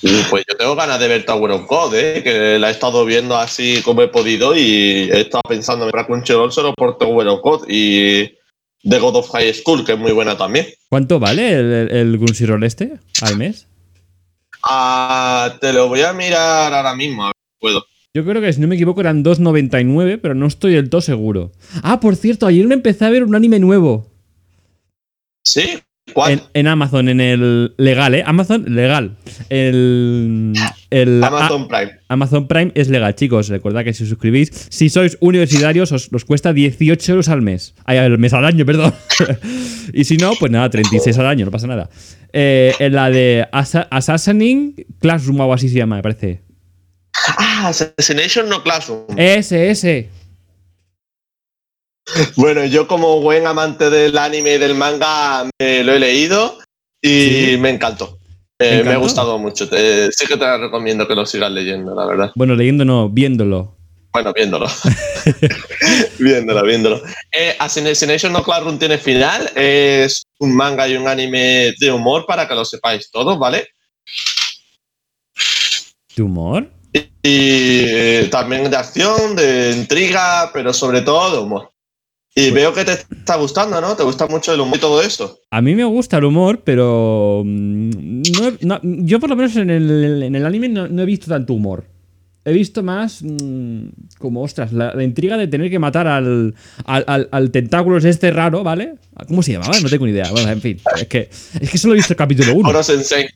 B: Pues yo tengo ganas de ver Tower of God, ¿eh? que la he estado viendo así como he podido y he estado pensando en Crunchyroll solo por Tower of God y The God of High School, que es muy buena también.
A: ¿Cuánto vale el, el Crunchyroll este al mes?
B: Ah, te lo voy a mirar ahora mismo, a ver si puedo.
A: Yo creo que si no me equivoco eran 2.99, pero no estoy del todo seguro. Ah, por cierto, ayer me empecé a ver un anime nuevo.
B: ¿Sí?
A: En, Amazon, en el legal, ¿eh? Amazon legal. El,
B: Amazon Prime.
A: Amazon Prime es legal, chicos. Recordad que si os suscribís, si sois universitarios, os, cuesta 18 euros al mes. Ay, al mes al año, perdón. y si no, pues nada, 36 al año, no pasa nada. Eh, en la de Assassinin Classroom o así se llama, me parece.
B: Ah, Assassination no Classroom.
A: Ese, ese.
B: Bueno, yo como buen amante del anime y del manga me lo he leído y me encantó. Eh, me ha gustado mucho. sí que te recomiendo que lo sigas leyendo, la verdad.
A: Bueno, leyendo no, viéndolo.
B: Bueno, viéndolo. viéndolo, viéndolo. Eh, Assassination No Classroom tiene final. Es un manga y un anime de humor para que lo sepáis todos, ¿vale?
A: ¿De humor?
B: Y, eh, también de acción, de intriga, pero sobre todo de humor. Y veo que te está gustando, ¿no? ¿Te gusta mucho el humor y todo eso?
A: A mí me gusta el humor, pero. Mm, yo, por lo menos en el, anime no, he visto tanto humor. He visto más mm, como, ostras, la, intriga de tener que matar al, al, al, tentáculo este raro, ¿vale? ¿Cómo se llamaba? No tengo ni idea. Bueno, en fin, es que, es que solo he visto el capítulo 1.
B: Koro Sensei.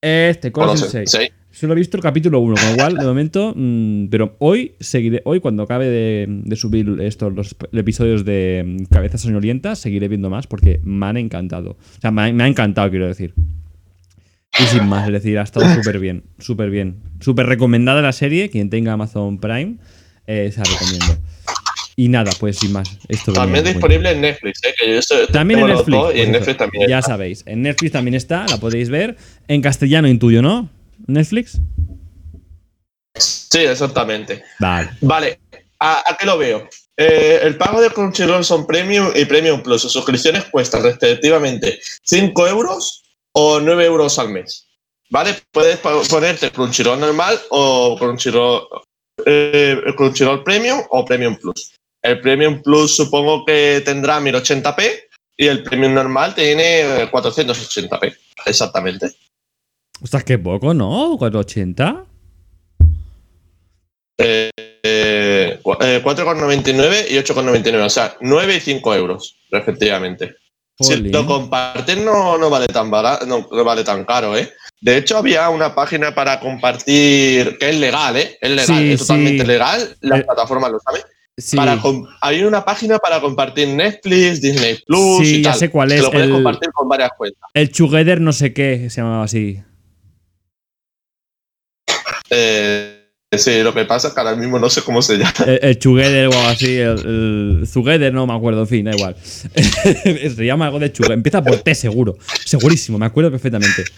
A: Este, Koro Sensei. Solo he visto el capítulo 1, con lo cual, de momento. Mm, pero hoy seguiré. Hoy, cuando acabe de, subir estos los episodios de mm, Cabeza Soñolienta, seguiré viendo más porque me han encantado. O sea, me ha, encantado, quiero decir. Y sin más, es decir, ha estado súper bien. Súper bien. Súper recomendada la serie. Quien tenga Amazon Prime, eh, se la recomiendo. Y nada, pues sin más. Esto
B: también disponible en Netflix, ¿eh? Que yo
A: también en Netflix.
B: Y en Netflix también
A: ya sabéis, en Netflix también está, la podéis ver. En castellano intuyo, ¿no? Netflix.
B: Sí, exactamente.
A: Vale.
B: Vale. ¿A, a qué lo veo? Eh, el pago de Crunchyroll son Premium y Premium Plus. Sus suscripciones cuestan respectivamente 5 euros o 9 euros al mes. ¿Vale? Puedes ponerte Crunchyroll normal o Crunchyroll, eh, Crunchyroll Premium o Premium Plus. El Premium Plus supongo que tendrá 1080p y el Premium normal tiene eh, 480p. Exactamente.
A: Ostras, qué poco, ¿no? 480.
B: Eh, eh, cu- eh, 4,99 y 8,99. O sea, 9 y 5 euros, respectivamente. Si lo compartir no, no vale tan barato, no, no vale tan caro, ¿eh? De hecho, había una página para compartir que es legal, ¿eh? Es legal,
A: Sí,
B: es totalmente
A: sí.
B: legal. La
A: Eh,
B: plataforma lo sabe.
A: Sí,
B: Para hay una página para compartir Netflix, Disney Plus
A: Sí,
B: y
A: ya
B: tal.
A: sé cuál es,
B: Lo puedes
A: el-
B: compartir con varias cuentas.
A: el Together no sé qué se llamaba así.
B: Eh, sí, lo que pasa es que ahora mismo no sé cómo se llama.
A: El, el o algo así. El, el no me acuerdo, en fin, da igual. se llama algo de Together. Empieza por T, seguro. Segurísimo, me acuerdo perfectamente.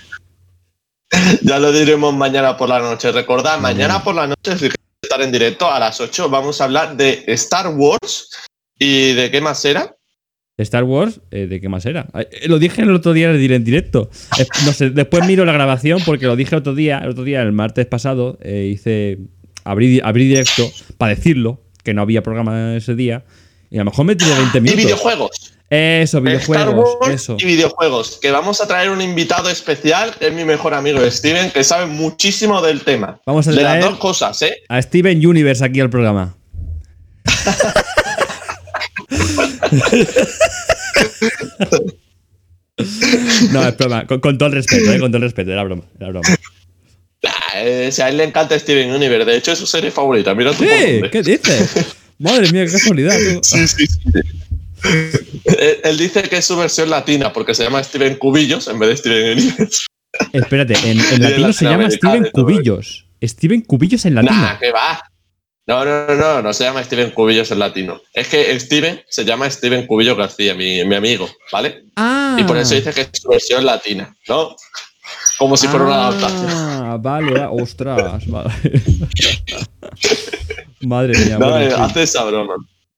B: Ya lo diremos mañana por la noche. Recordad, mañana por la noche, si estar en directo a las 8, vamos a hablar de Star Wars y de qué más era.
A: Star Wars, eh, ¿de qué más era? Eh, lo dije el otro día en directo. Eh, no sé, después miro la grabación porque lo dije el otro día, el otro día, el martes pasado, hice. Abrí, abrí directo para decirlo, que no había programa ese día. Y a lo mejor me tiré 20
B: Y
A: minutos.
B: videojuegos.
A: Eso,
B: Star
A: videojuegos,
B: Wars
A: eso.
B: y videojuegos. Que vamos a traer un invitado especial, que es mi mejor amigo Steven, que sabe muchísimo del tema.
A: Vamos a
B: de las
A: traer
B: dos cosas, ¿eh?
A: a Steven Universe aquí al programa. No, es broma. Con, con todo el respeto, ¿eh? Con todo el respeto. Era broma. Era broma.
B: Nah, eh, si a él le encanta Steven Universe. De hecho, es su serie favorita. Mira tú
A: ¿Qué? ¿Qué dices? Madre mía, qué casualidad. tú.
B: Sí, sí, sí. él, él dice que es su versión latina porque se llama Steven Cubillos en vez de Steven Universe.
A: Espérate, en, en
B: Y en
A: latino se llama Steven. Cubillos. Steven Cubillos en latino.
B: Nah, que va. No, no, no, no, no se llama Steven Cubillos en latino. Es que Steven se llama Steven Cubillos García, mi, mi amigo, ¿vale?
A: Ah.
B: Y por eso dice que es su versión latina, ¿no? Como si fuera una adaptación.
A: Ah, vale, va- ostras. Vale. Madre mía.
B: No,
A: bueno,
B: eh,
A: sí.
B: hace esa broma.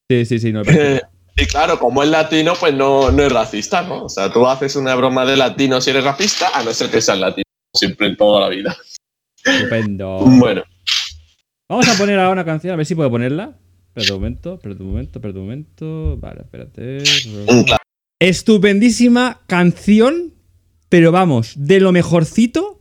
A: sí, sí, sí. No,
B: Eh, y claro, como es latino, pues no, no es racista, ¿no? O sea, tú haces una broma de latino si eres racista, a no ser que seas latino, siempre en toda la vida.
A: Estupendo.
B: Bueno,
A: Vamos a poner ahora una canción, a ver si puedo ponerla. Espérate un momento, espérate un momento, espérate un momento. Vale, espérate. Estupendísima canción, pero vamos, de lo mejorcito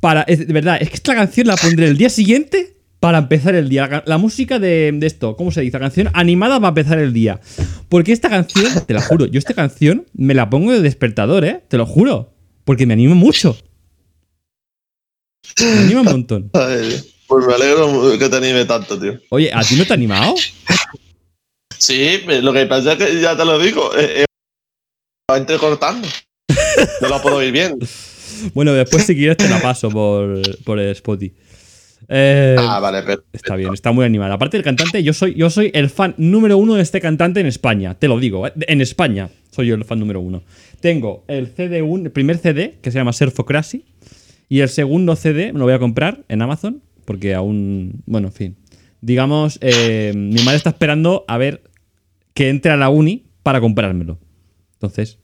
A: para. de verdad, es que esta canción la pondré el día siguiente para empezar el día. La, ca- la música de, de esto, ¿cómo se dice? La canción animada para empezar el día. Porque esta canción, te la juro, yo esta canción me la pongo de despertador, ¿eh? Te lo juro. Porque me anima mucho. Me anima un montón.
B: Ay, Pues me alegro que te anime tanto, tío.
A: Oye, ¿a ti no te ha animado?
B: Sí, lo que pasa es que ya te lo digo, eh, eh, va entrecortando. No lo puedo ir viendo.
A: Bueno, después si quieres te la paso por, por el Spotify. Eh,
B: Ah, vale, pero.
A: Está bien, está muy animada. Aparte del cantante, yo soy, yo soy el fan número uno de este cantante en España. Te lo digo, ¿eh? en España soy yo el fan número uno. Tengo el CD1, el primer CD, que se llama Surfocracy, y el segundo CD me lo voy a comprar en Amazon, porque aún, bueno, en fin. Digamos, eh, mi madre está esperando a ver que entre a la uni para comprármelo. Entonces,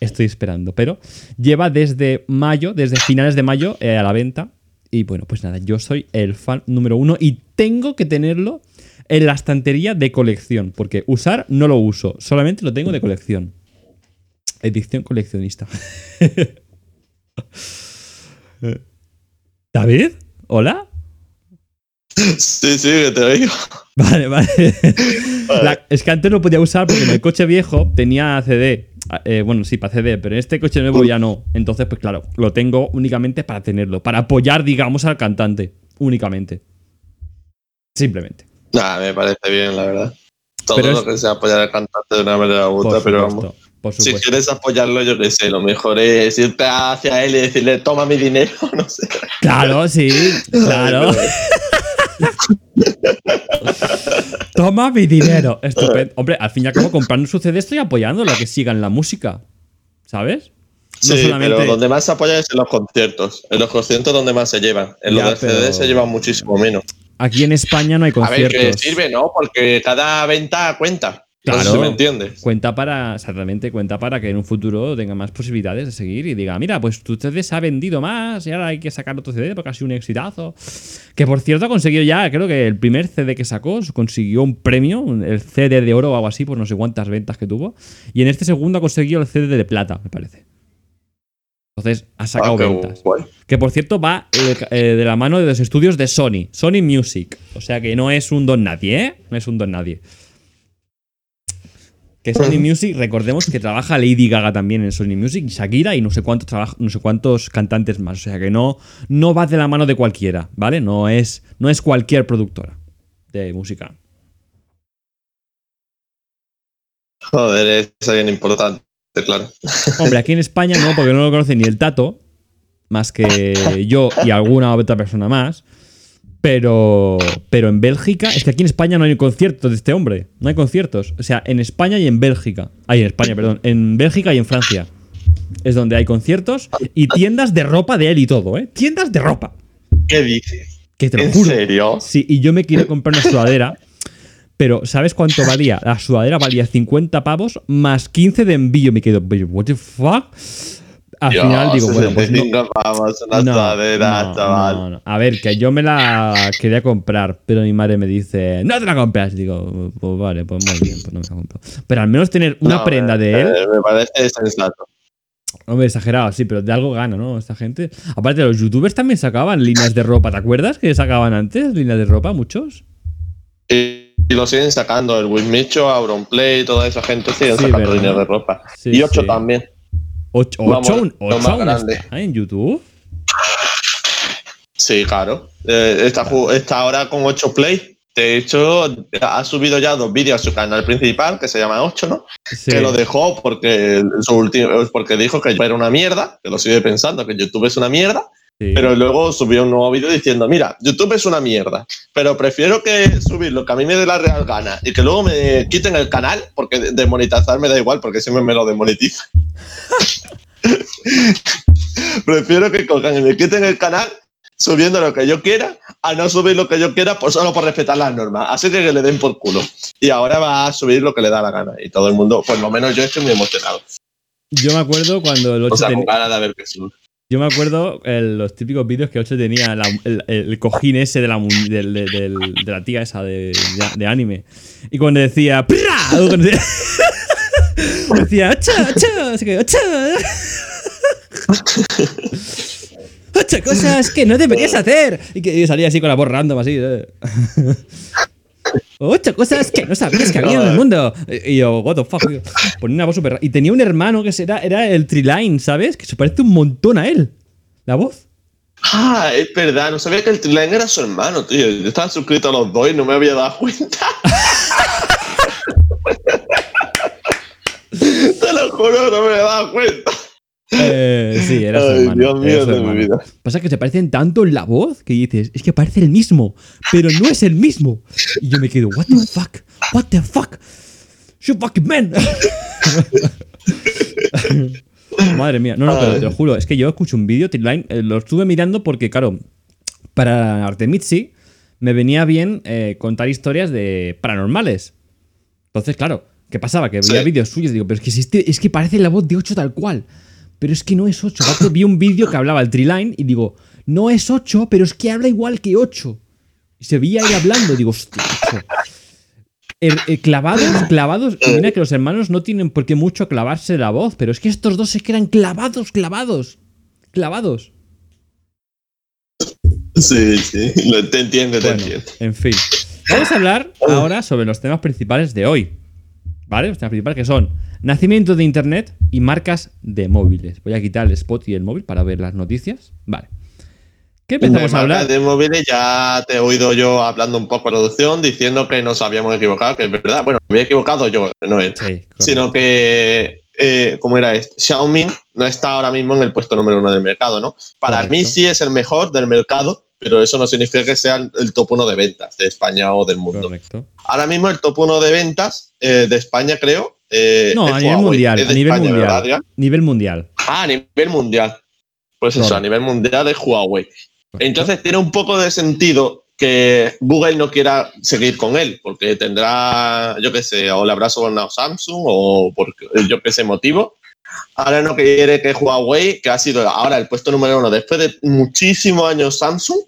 A: estoy esperando. Pero lleva desde mayo, desde finales de mayo eh, a la venta. Y bueno, pues nada, yo soy el fan número uno y tengo que tenerlo en la estantería de colección. Porque usar no lo uso, solamente lo tengo de colección. Edición coleccionista. ¿David? ¿Hola?
B: Sí, sí, que te oigo.
A: Vale, vale. La- es que antes no podía usar porque en el coche viejo tenía CD. Eh, bueno, sí, para CD, pero en este coche nuevo ya no. Entonces, pues claro, lo tengo únicamente para tenerlo, para apoyar, digamos, al cantante. Únicamente. Simplemente.
B: Nah, me parece bien, la verdad. Todo
A: Pero
B: lo
A: es-
B: que sea apoyar al cantante de una manera u otra, pero vamos. Si quieres apoyarlo, yo qué sé, lo mejor es irte hacia él y decirle, toma mi dinero, no sé.
A: Claro, sí, claro. Toma mi dinero. Estupendo. Hombre, al fin y al cabo, comprando su CD estoy apoyándolo a que sigan la música. ¿Sabes?
B: Sí, pero donde más se apoya es en los conciertos. En los conciertos donde más se llevan. En
A: Ya,
B: los
A: pero-
B: se llevan muchísimo menos.
A: Aquí en España no hay
B: A ver,
A: conciertos.
B: que sirve, ¿no? Porque cada venta cuenta. No sé
A: Claro.
B: si me entiendes.
A: Cuenta para, exactamente, cuenta para que en un futuro tenga más posibilidades de seguir y diga, mira, pues tu CD se ha vendido más y ahora hay que sacar otro CD porque ha sido un exitazo. Que por cierto ha conseguido ya, creo que el primer CD que sacó consiguió un premio, el CD de oro o algo así, por no sé cuántas ventas que tuvo. Y en este segundo ha conseguido el CD de plata, me parece. Entonces ha sacado
B: Ah,
A: ventas.
B: guay.
A: Que por cierto va eh, eh, de la mano de los estudios de Sony, Sony Music. O sea que no es un don nadie, ¿eh? No es un don nadie. Que Sony Music, recordemos que trabaja Lady Gaga también en Sony Music, y Shakira y no sé cuántos no sé cuántos cantantes más. O sea que no, no va de la mano de cualquiera, ¿vale? No es, no es cualquier productora de música.
B: Joder, es bien importante, claro.
A: Hombre, aquí en España no, porque no lo conoce ni el Tato, más que yo y alguna otra persona más. Pero, pero en Bélgica, es que aquí en España no hay conciertos de este hombre. No hay conciertos. O sea, en España y en Bélgica. Ay, en España, perdón. En Bélgica y en Francia. Es donde hay conciertos y tiendas de ropa de él y todo, ¿eh? Tiendas de ropa.
B: ¿Qué dices?
A: Que te lo
B: ¿En
A: juro.
B: serio?
A: Sí, y yo me quería comprar una sudadera. Pero, ¿sabes cuánto valía? La sudadera valía 50 pavos más 15 de envío. Me quedo, "Pero, ¿what the fuck? Al
B: Dios,
A: final digo, bueno, pues no.
B: 65 pavos, una
A: No,
B: chaval.
A: A ver, que yo me la quería comprar, pero mi madre me dice, no te la compras. Digo, pues vale, pues muy bien, pues no me la compro. Pero al menos tener una prenda
B: me-
A: de él,
B: Me, me parece sensato.
A: hombre, exagerado, sí, pero de algo gana, ¿no? Esta gente. Aparte, los youtubers también sacaban líneas de ropa, ¿te acuerdas que sacaban antes líneas de ropa, muchos?
B: Y, y lo siguen sacando, el Wismicho, Auronplay, toda esa gente siguen
A: Sí,
B: sacando
A: ¿verdad?
B: líneas de ropa.
A: Sí,
B: y 8
A: sí.
B: también.
A: Ocho,
B: Vamos,
A: ocho,
B: lo
A: ocho aún está en YouTube.
B: Sí, claro. Eh, está, está ahora con 8 Play. De hecho, ha subido ya dos vídeos a su canal principal, que se llama 8, ¿no?
A: Sí.
B: Que lo dejó porque, su último, porque dijo que era una mierda, que lo sigue pensando, que YouTube es una mierda.
A: Sí.
B: Pero luego subió un nuevo vídeo diciendo, mira, YouTube es una mierda, pero prefiero que subir lo que a mí me dé la real gana y que luego me quiten el canal, porque de- demonetizar me da igual, porque siempre me lo demonetiza. prefiero que cojan y me quiten el canal subiendo lo que yo quiera, a no subir lo que yo quiera por, solo por respetar las normas. Así que que le den por culo. Y ahora va a subir lo que le da la gana. Y todo el mundo, por lo menos yo estoy muy emocionado.
A: Yo me acuerdo cuando el 8
B: O sea, con ganas de que sube.
A: Yo me acuerdo los típicos vídeos que 8 tenía el, cojín ese de la, del- del- de la tía esa de, de- de anime. Y cuando decía cuando decía, decía ¡Ocho, ocho! Así que ¡Ocho! ¡Ocho cosas que no deberías hacer! Y que y salía así con la voz random así. eh. Ocho cosas que no sabías que había en el mundo. Y yo, what the fuck. tío. Ponía una voz súper Y tenía un hermano que era, era el Triline, ¿sabes? Que se parece un montón a él. La voz.
B: Ah, es verdad, no sabía que el Triline era su hermano, tío. Yo estaba suscrito a los dos y no me había dado cuenta. Te lo juro, no me había dado cuenta.
A: Eh, sí, era su hermano.
B: Dios mío de mi vida.
A: Pasa que se parecen tanto en la voz que dices, es que parece el mismo, pero no es el mismo. Y yo me quedo, what the fuck? What the fuck? You fucking man. Madre mía, no, no, pero te lo juro, es que yo escucho un vídeo, Triline, eh, lo estuve mirando porque, claro, para Artemitsi me venía bien eh, contar historias de paranormales. Entonces, claro, ¿qué pasaba? Que veía
B: Sí.
A: vídeos suyos y digo, pero es que, es que parece la voz de 8 tal cual. Pero es que no es 8. Aparte vi un vídeo que hablaba el Triline y digo, no es 8, pero es que habla igual que 8. Y se veía ahí hablando. Digo, hostia. Er- eh, clavados, clavados. y mira que los hermanos no tienen por qué mucho clavarse la voz, pero es que estos dos se quedan clavados, clavados. Clavados.
B: Sí, sí, lo- te entiendo, te
A: Bueno,
B: entiendo.
A: en fin. Vamos a hablar ahora sobre los temas principales de hoy. ¿Vale? Los temas principales que son nacimiento de Internet y marcas de móviles. Voy a quitar el spot y el móvil para ver las noticias. Vale. ¿Qué empezamos
B: de
A: a hablar?
B: de móviles ya te he oído yo hablando un poco de producción diciendo que nos habíamos equivocado, que es verdad. Bueno, me había equivocado yo, no él.
A: Sí.
B: Sino que, eh, ¿cómo era esto? Xiaomi no está ahora mismo en el puesto número uno del mercado, ¿no? Para mí sí es el mejor del mercado, pero eso no significa que sea el- el top uno de ventas de España o del mundo.
A: Correcto.
B: Ahora mismo el top uno de ventas eh, de España, creo. Eh,
A: No, a nivel
B: Huawei.
A: mundial. A
B: de
A: nivel
B: España, ¿verdad,
A: mundial.
B: Adrián?
A: Nivel mundial.
B: Ah, a nivel mundial. Pues eso, a nivel mundial es Huawei. Entonces tiene un poco de sentido que Google no quiera seguir con él, porque tendrá, yo qué sé, o le habrá sobornado Samsung o por yo qué sé motivo. Ahora no quiere que Huawei, que ha sido ahora el puesto número uno después de muchísimos años Samsung,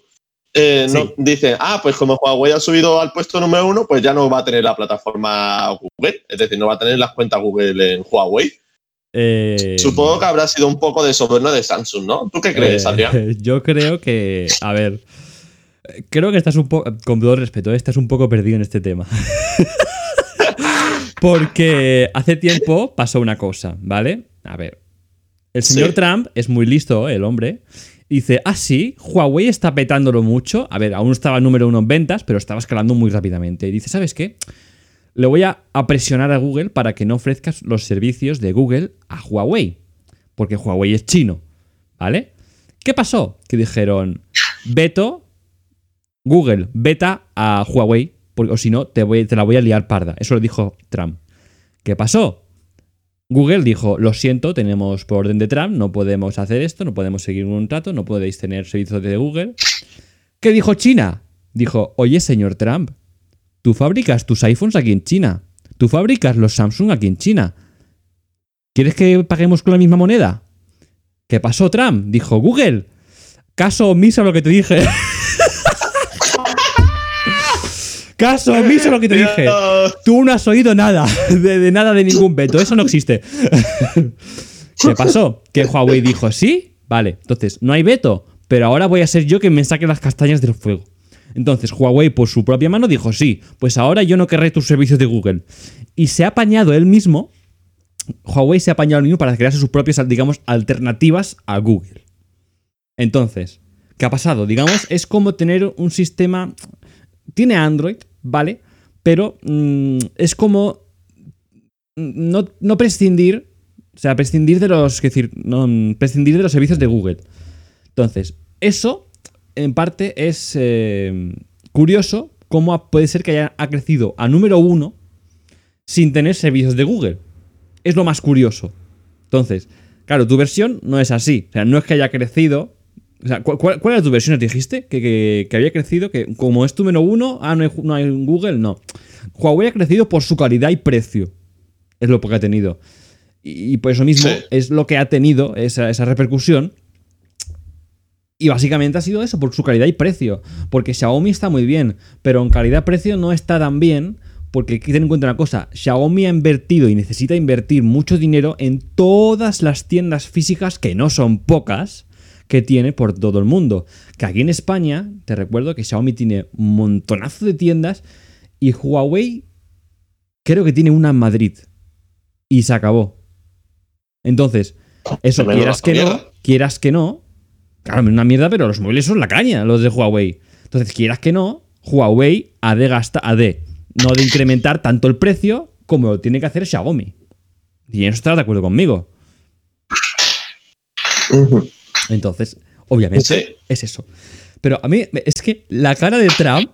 B: eh, no, dice, ah, pues como Huawei ha subido al puesto número uno, pues ya no va a tener la plataforma Google, es decir, no va a tener las cuentas Google en Huawei. Eh, Supongo que habrá sido un poco de soborno de Samsung, ¿no? ¿Tú qué crees, eh, Adrián?
A: Yo creo que, a ver, creo que estás un poco, con todo respeto, estás un poco perdido en este tema. Porque hace tiempo pasó una cosa, ¿vale? A ver, el señor Trump es muy listo, el hombre, dice, ah, sí, Huawei está petándolo mucho. A ver, aún estaba número uno en ventas, pero estaba escalando muy rápidamente. Y dice, ¿sabes qué? Le voy a, presionar a Google para que no ofrezcas los servicios de Google a Huawei. Porque Huawei es chino, ¿vale? ¿Qué pasó? Que dijeron, veto, Google, beta a Huawei, porque, o si no, te, voy, te la voy a liar parda. Eso lo dijo Trump. ¿Qué pasó? Google dijo, lo siento, tenemos por orden de Trump, no podemos hacer esto, no podemos seguir un trato, no podéis tener servicios de Google. ¿Qué dijo China? Dijo, oye señor Trump, tú fabricas tus iPhones aquí en China, tú fabricas los Samsung aquí en China. ¿Quieres que paguemos con la misma moneda? ¿Qué pasó Trump? Dijo, Google, caso omiso a lo que te dije. Caso omiso lo que te dije. Tú no has oído nada, de, nada de ningún veto, eso no existe. ¿Qué pasó? Que Huawei dijo, sí, vale, entonces no hay veto, pero ahora voy a ser yo que me saque las castañas del fuego. Entonces Huawei por su propia mano dijo, sí, pues ahora yo no querré tus servicios de Google. Y se ha apañado él mismo, Huawei se ha apañado él mismo para crearse sus propias, digamos, alternativas a Google. Entonces, ¿qué ha pasado? Digamos, es como tener un sistema... Tiene Android, ¿vale? Pero mm, es como no, prescindir, o sea, prescindir de los, decir, no, prescindir de los servicios de Google. Entonces, eso en parte es eh, curioso cómo puede ser que haya ha crecido a número uno sin tener servicios de Google. Es lo más curioso. Entonces, claro, tu versión no es así. O sea, no es que haya crecido o sea, ¿cuál, era tu versión? dijiste? Que, había crecido, que como es tu número uno, ah, no hay, no hay Google, no. Huawei ha crecido por su calidad y precio. Es lo que ha tenido. Y, por eso mismo es lo que ha tenido esa, esa repercusión. Y básicamente ha sido eso, por su calidad y precio. Porque Xiaomi está muy bien, pero en calidad-precio no está tan bien. Porque hay que tener en cuenta una cosa, Xiaomi ha invertido y necesita invertir mucho dinero en todas las tiendas físicas, que no son pocas, que tiene por todo el mundo. Que aquí en España, te recuerdo que Xiaomi tiene un montonazo de tiendas y Huawei creo que tiene una en Madrid. Y se acabó. Entonces, eso, quieras que no, quieras que no, claro, una mierda, pero los móviles son la caña, los de Huawei. Entonces, quieras que no, Huawei ha de gastar, ha de no de incrementar tanto el precio como lo tiene que hacer Xiaomi. Y en eso estás de acuerdo conmigo. Entonces, obviamente, es eso. Pero a mí, es que la cara de Trump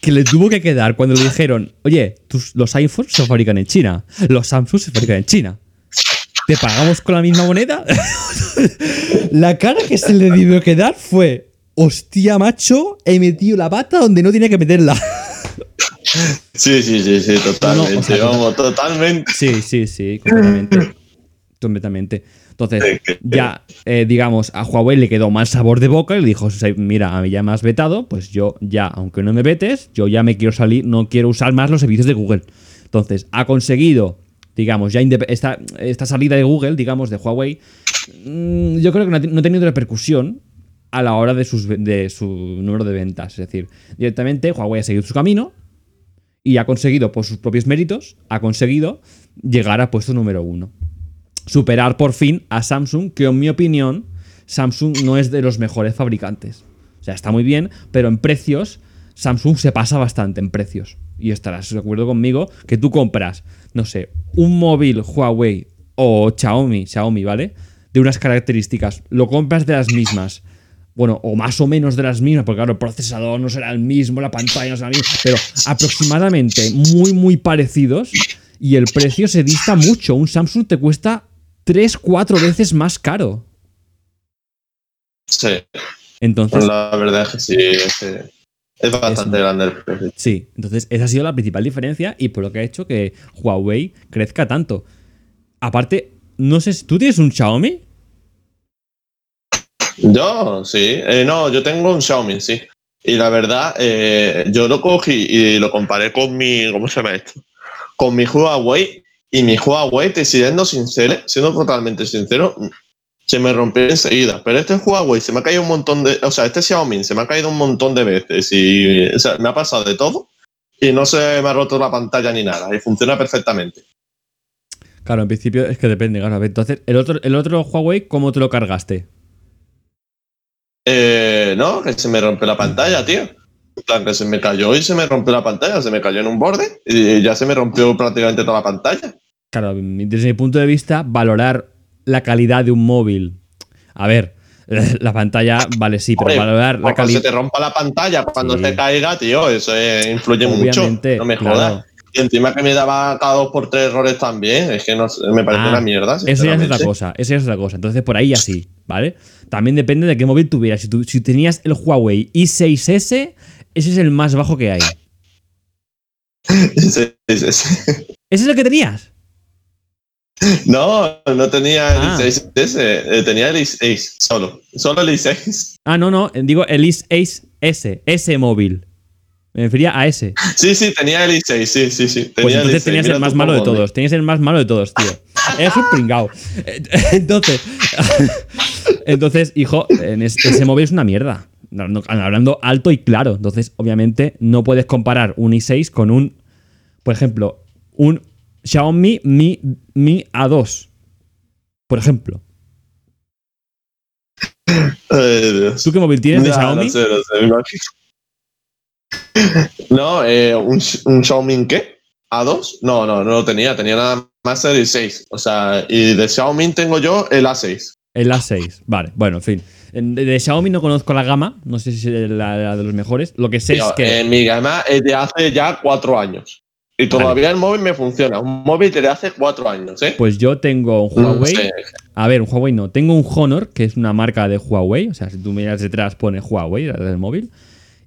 A: que le tuvo que quedar cuando le dijeron, oye, tus, los iPhones se fabrican en China, los Samsung se fabrican en China. ¿Te pagamos con la misma moneda? la cara que se le debió quedar fue, hostia, macho, he metido la pata donde no tenía que meterla.
B: Sí, sí, sí, sí, totalmente. vamos, totalmente.
A: Sí, sí, sí, completamente. completamente. Entonces, ya, eh, digamos, a Huawei le quedó mal sabor de boca y le dijo, mira, a mí ya me has vetado, pues yo ya, aunque no me vetes, yo ya me quiero salir, no quiero usar más los servicios de Google. Entonces, ha conseguido, digamos, ya esta, esta salida de Google, digamos, de Huawei, mm, yo creo que no ha, tenido repercusión a la hora de, sus, de su número de ventas. Es decir, directamente Huawei ha seguido su camino y ha conseguido, por sus propios méritos, ha conseguido llegar a puesto número uno superar por fin a Samsung, que en mi opinión Samsung no es de los mejores fabricantes. O sea, está muy bien, pero en precios Samsung se pasa bastante en precios. Y estarás de acuerdo conmigo que tú compras, no sé, un móvil Huawei o Xiaomi, Xiaomi, ¿vale? De unas características, lo compras de las mismas. Bueno, o más o menos de las mismas, porque claro, el procesador no será el mismo, la pantalla no será la misma, pero aproximadamente muy, muy parecidos y el precio se dista mucho. Un Samsung te cuesta tres, cuatro veces más caro.
B: Sí.
A: Entonces.
B: La verdad es que sí. Es bastante
A: Es-
B: grande el precio.
A: Sí, entonces esa ha sido la principal diferencia y por lo que ha hecho que Huawei crezca tanto. Aparte, no sé, ¿tú tienes un Xiaomi?
B: Yo, sí. Eh, no, yo tengo un Xiaomi, sí. Y la verdad, eh, yo lo cogí y lo comparé con mi. ¿Cómo se llama esto? Con mi Huawei. Y mi Huawei, te siendo sincero, siendo totalmente sincero, se me rompió enseguida. Pero este Huawei se me ha caído un montón de. O sea, este Xiaomi se me ha caído un montón de veces. Y o sea, me ha pasado de todo. Y no se me ha roto la pantalla ni nada. Y funciona perfectamente.
A: Claro, en principio es que depende, claro. A ver, Entonces, el otro, el otro Huawei, ¿cómo te lo cargaste?
B: Eh, no, que se me rompió la pantalla, tío. En plan, que se me cayó y se me rompió la pantalla, se me cayó en un borde y ya se me rompió prácticamente toda la pantalla.
A: Claro, desde mi punto de vista, valorar la calidad de un móvil. A ver, la pantalla, vale, sí, pero valorar la
B: Cuando se
A: calidad.
B: te rompa la pantalla, cuando
A: Sí.
B: te caiga, tío, eso eh, influye
A: Obviamente,
B: mucho. No me
A: claro.
B: jodas. Y encima que me daba cada dos por tres errores también, es que no me parece
A: Ah,
B: una mierda.
A: Eso ya es otra cosa, eso ya es otra cosa. Entonces, por ahí así, ¿vale? También depende de qué móvil tuvieras. Si, tú- si tenías el Huawei i6S, ese es el más bajo que hay. ¿Ese es el que tenías?
B: No, no tenía el
A: Ah.
B: i6S, eh, tenía el i6 solo. Solo el i6.
A: Ah, no, no, digo el i6S, ese móvil. Me refería a ese.
B: Sí, sí, tenía el i6, sí, sí, sí.
A: Pues
B: tenía
A: entonces
B: i6.
A: tenías
B: Mira
A: el más malo de todos. Tenías el más malo de todos, tío. Eres un pringao. Entonces, entonces, hijo, en ese móvil es una mierda. Hablando- Hablando alto y claro. Entonces, obviamente, no puedes comparar un i6 con un, por ejemplo, un Xiaomi Mi, Mi A2. Por ejemplo.
B: Ay.
A: ¿Tú qué móvil tienes de Xiaomi?
B: No sé, no sé, me imagino. No, eh, un, un Xiaomi ¿qué? ¿A2? No, no, no lo tenía, tenía nada más el i6. O sea, y de Xiaomi tengo yo el A6.
A: El A6. Vale, bueno, en fin. De, Xiaomi no conozco la gama. No sé si es la, la de los mejores. Lo que sé es que.
B: eh, mi gama es de hace ya cuatro años. Y todavía el móvil me funciona. Un móvil de hace cuatro años, ¿eh?
A: Pues yo tengo un
B: No
A: Huawei.
B: sé.
A: A ver, un Huawei no. Tengo un Honor, que es una marca de Huawei. O sea, si tú miras detrás, pone Huawei, del móvil.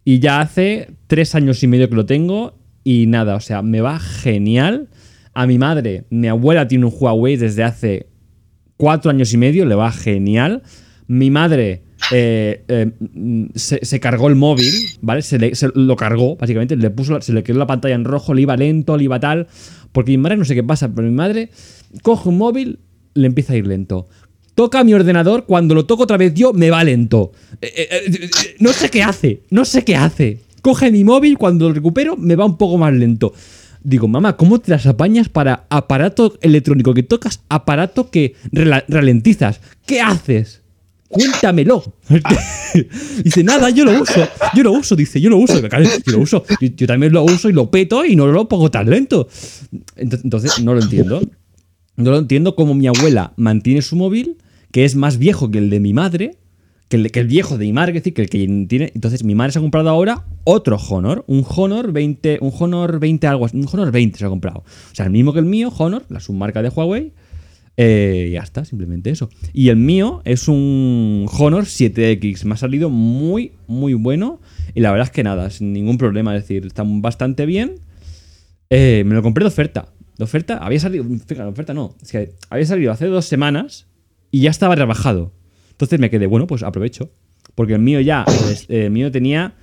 A: Y ya hace tres años y medio que lo tengo. Y nada, o sea, me va genial. A mi madre, mi abuela tiene un Huawei desde hace cuatro años y medio, le va genial. Mi madre eh, eh, se, cargó el móvil, ¿vale? Se, le- lo cargó, básicamente, puso, se le quedó la pantalla en rojo, le iba lento, le iba tal. Porque mi madre no sé qué pasa, pero mi madre coge un móvil, le empieza a ir lento. Toca mi ordenador, cuando lo toco otra vez yo, me va lento. Eh, no sé qué hace, no sé qué hace. Coge mi móvil, cuando lo recupero, me va un poco más lento. Digo, mamá, ¿cómo te las apañas para aparato electrónico que tocas, aparato que ralentizas? ¿Qué haces? Cuéntamelo. dice, nada, yo lo uso. Yo lo uso, dice, yo lo uso. Yo lo uso. Yo, también lo uso y lo peto y no lo pongo tan lento. Entonces, no lo entiendo. No lo entiendo cómo mi abuela mantiene su móvil, que es más viejo que el de mi madre, que el, viejo de mi madre, es que el que tiene. Entonces, mi madre se ha comprado ahora otro Honor, un Honor 20, un Honor 20 algo, un Honor 20 se ha comprado. O sea, el mismo que el mío, Honor, la submarca de Huawei. Eh, ya está, simplemente eso. Y el mío es un Honor 7X. Me ha salido muy, muy bueno. Y la verdad es que nada, sin ningún problema. Es decir, está bastante bien. Eh, me lo compré de oferta. De oferta, había salido. Fíjate, de oferta no. Es que había salido hace dos semanas y ya estaba rebajado. Entonces me quedé, bueno, pues aprovecho. Porque el mío ya, el mío tenía.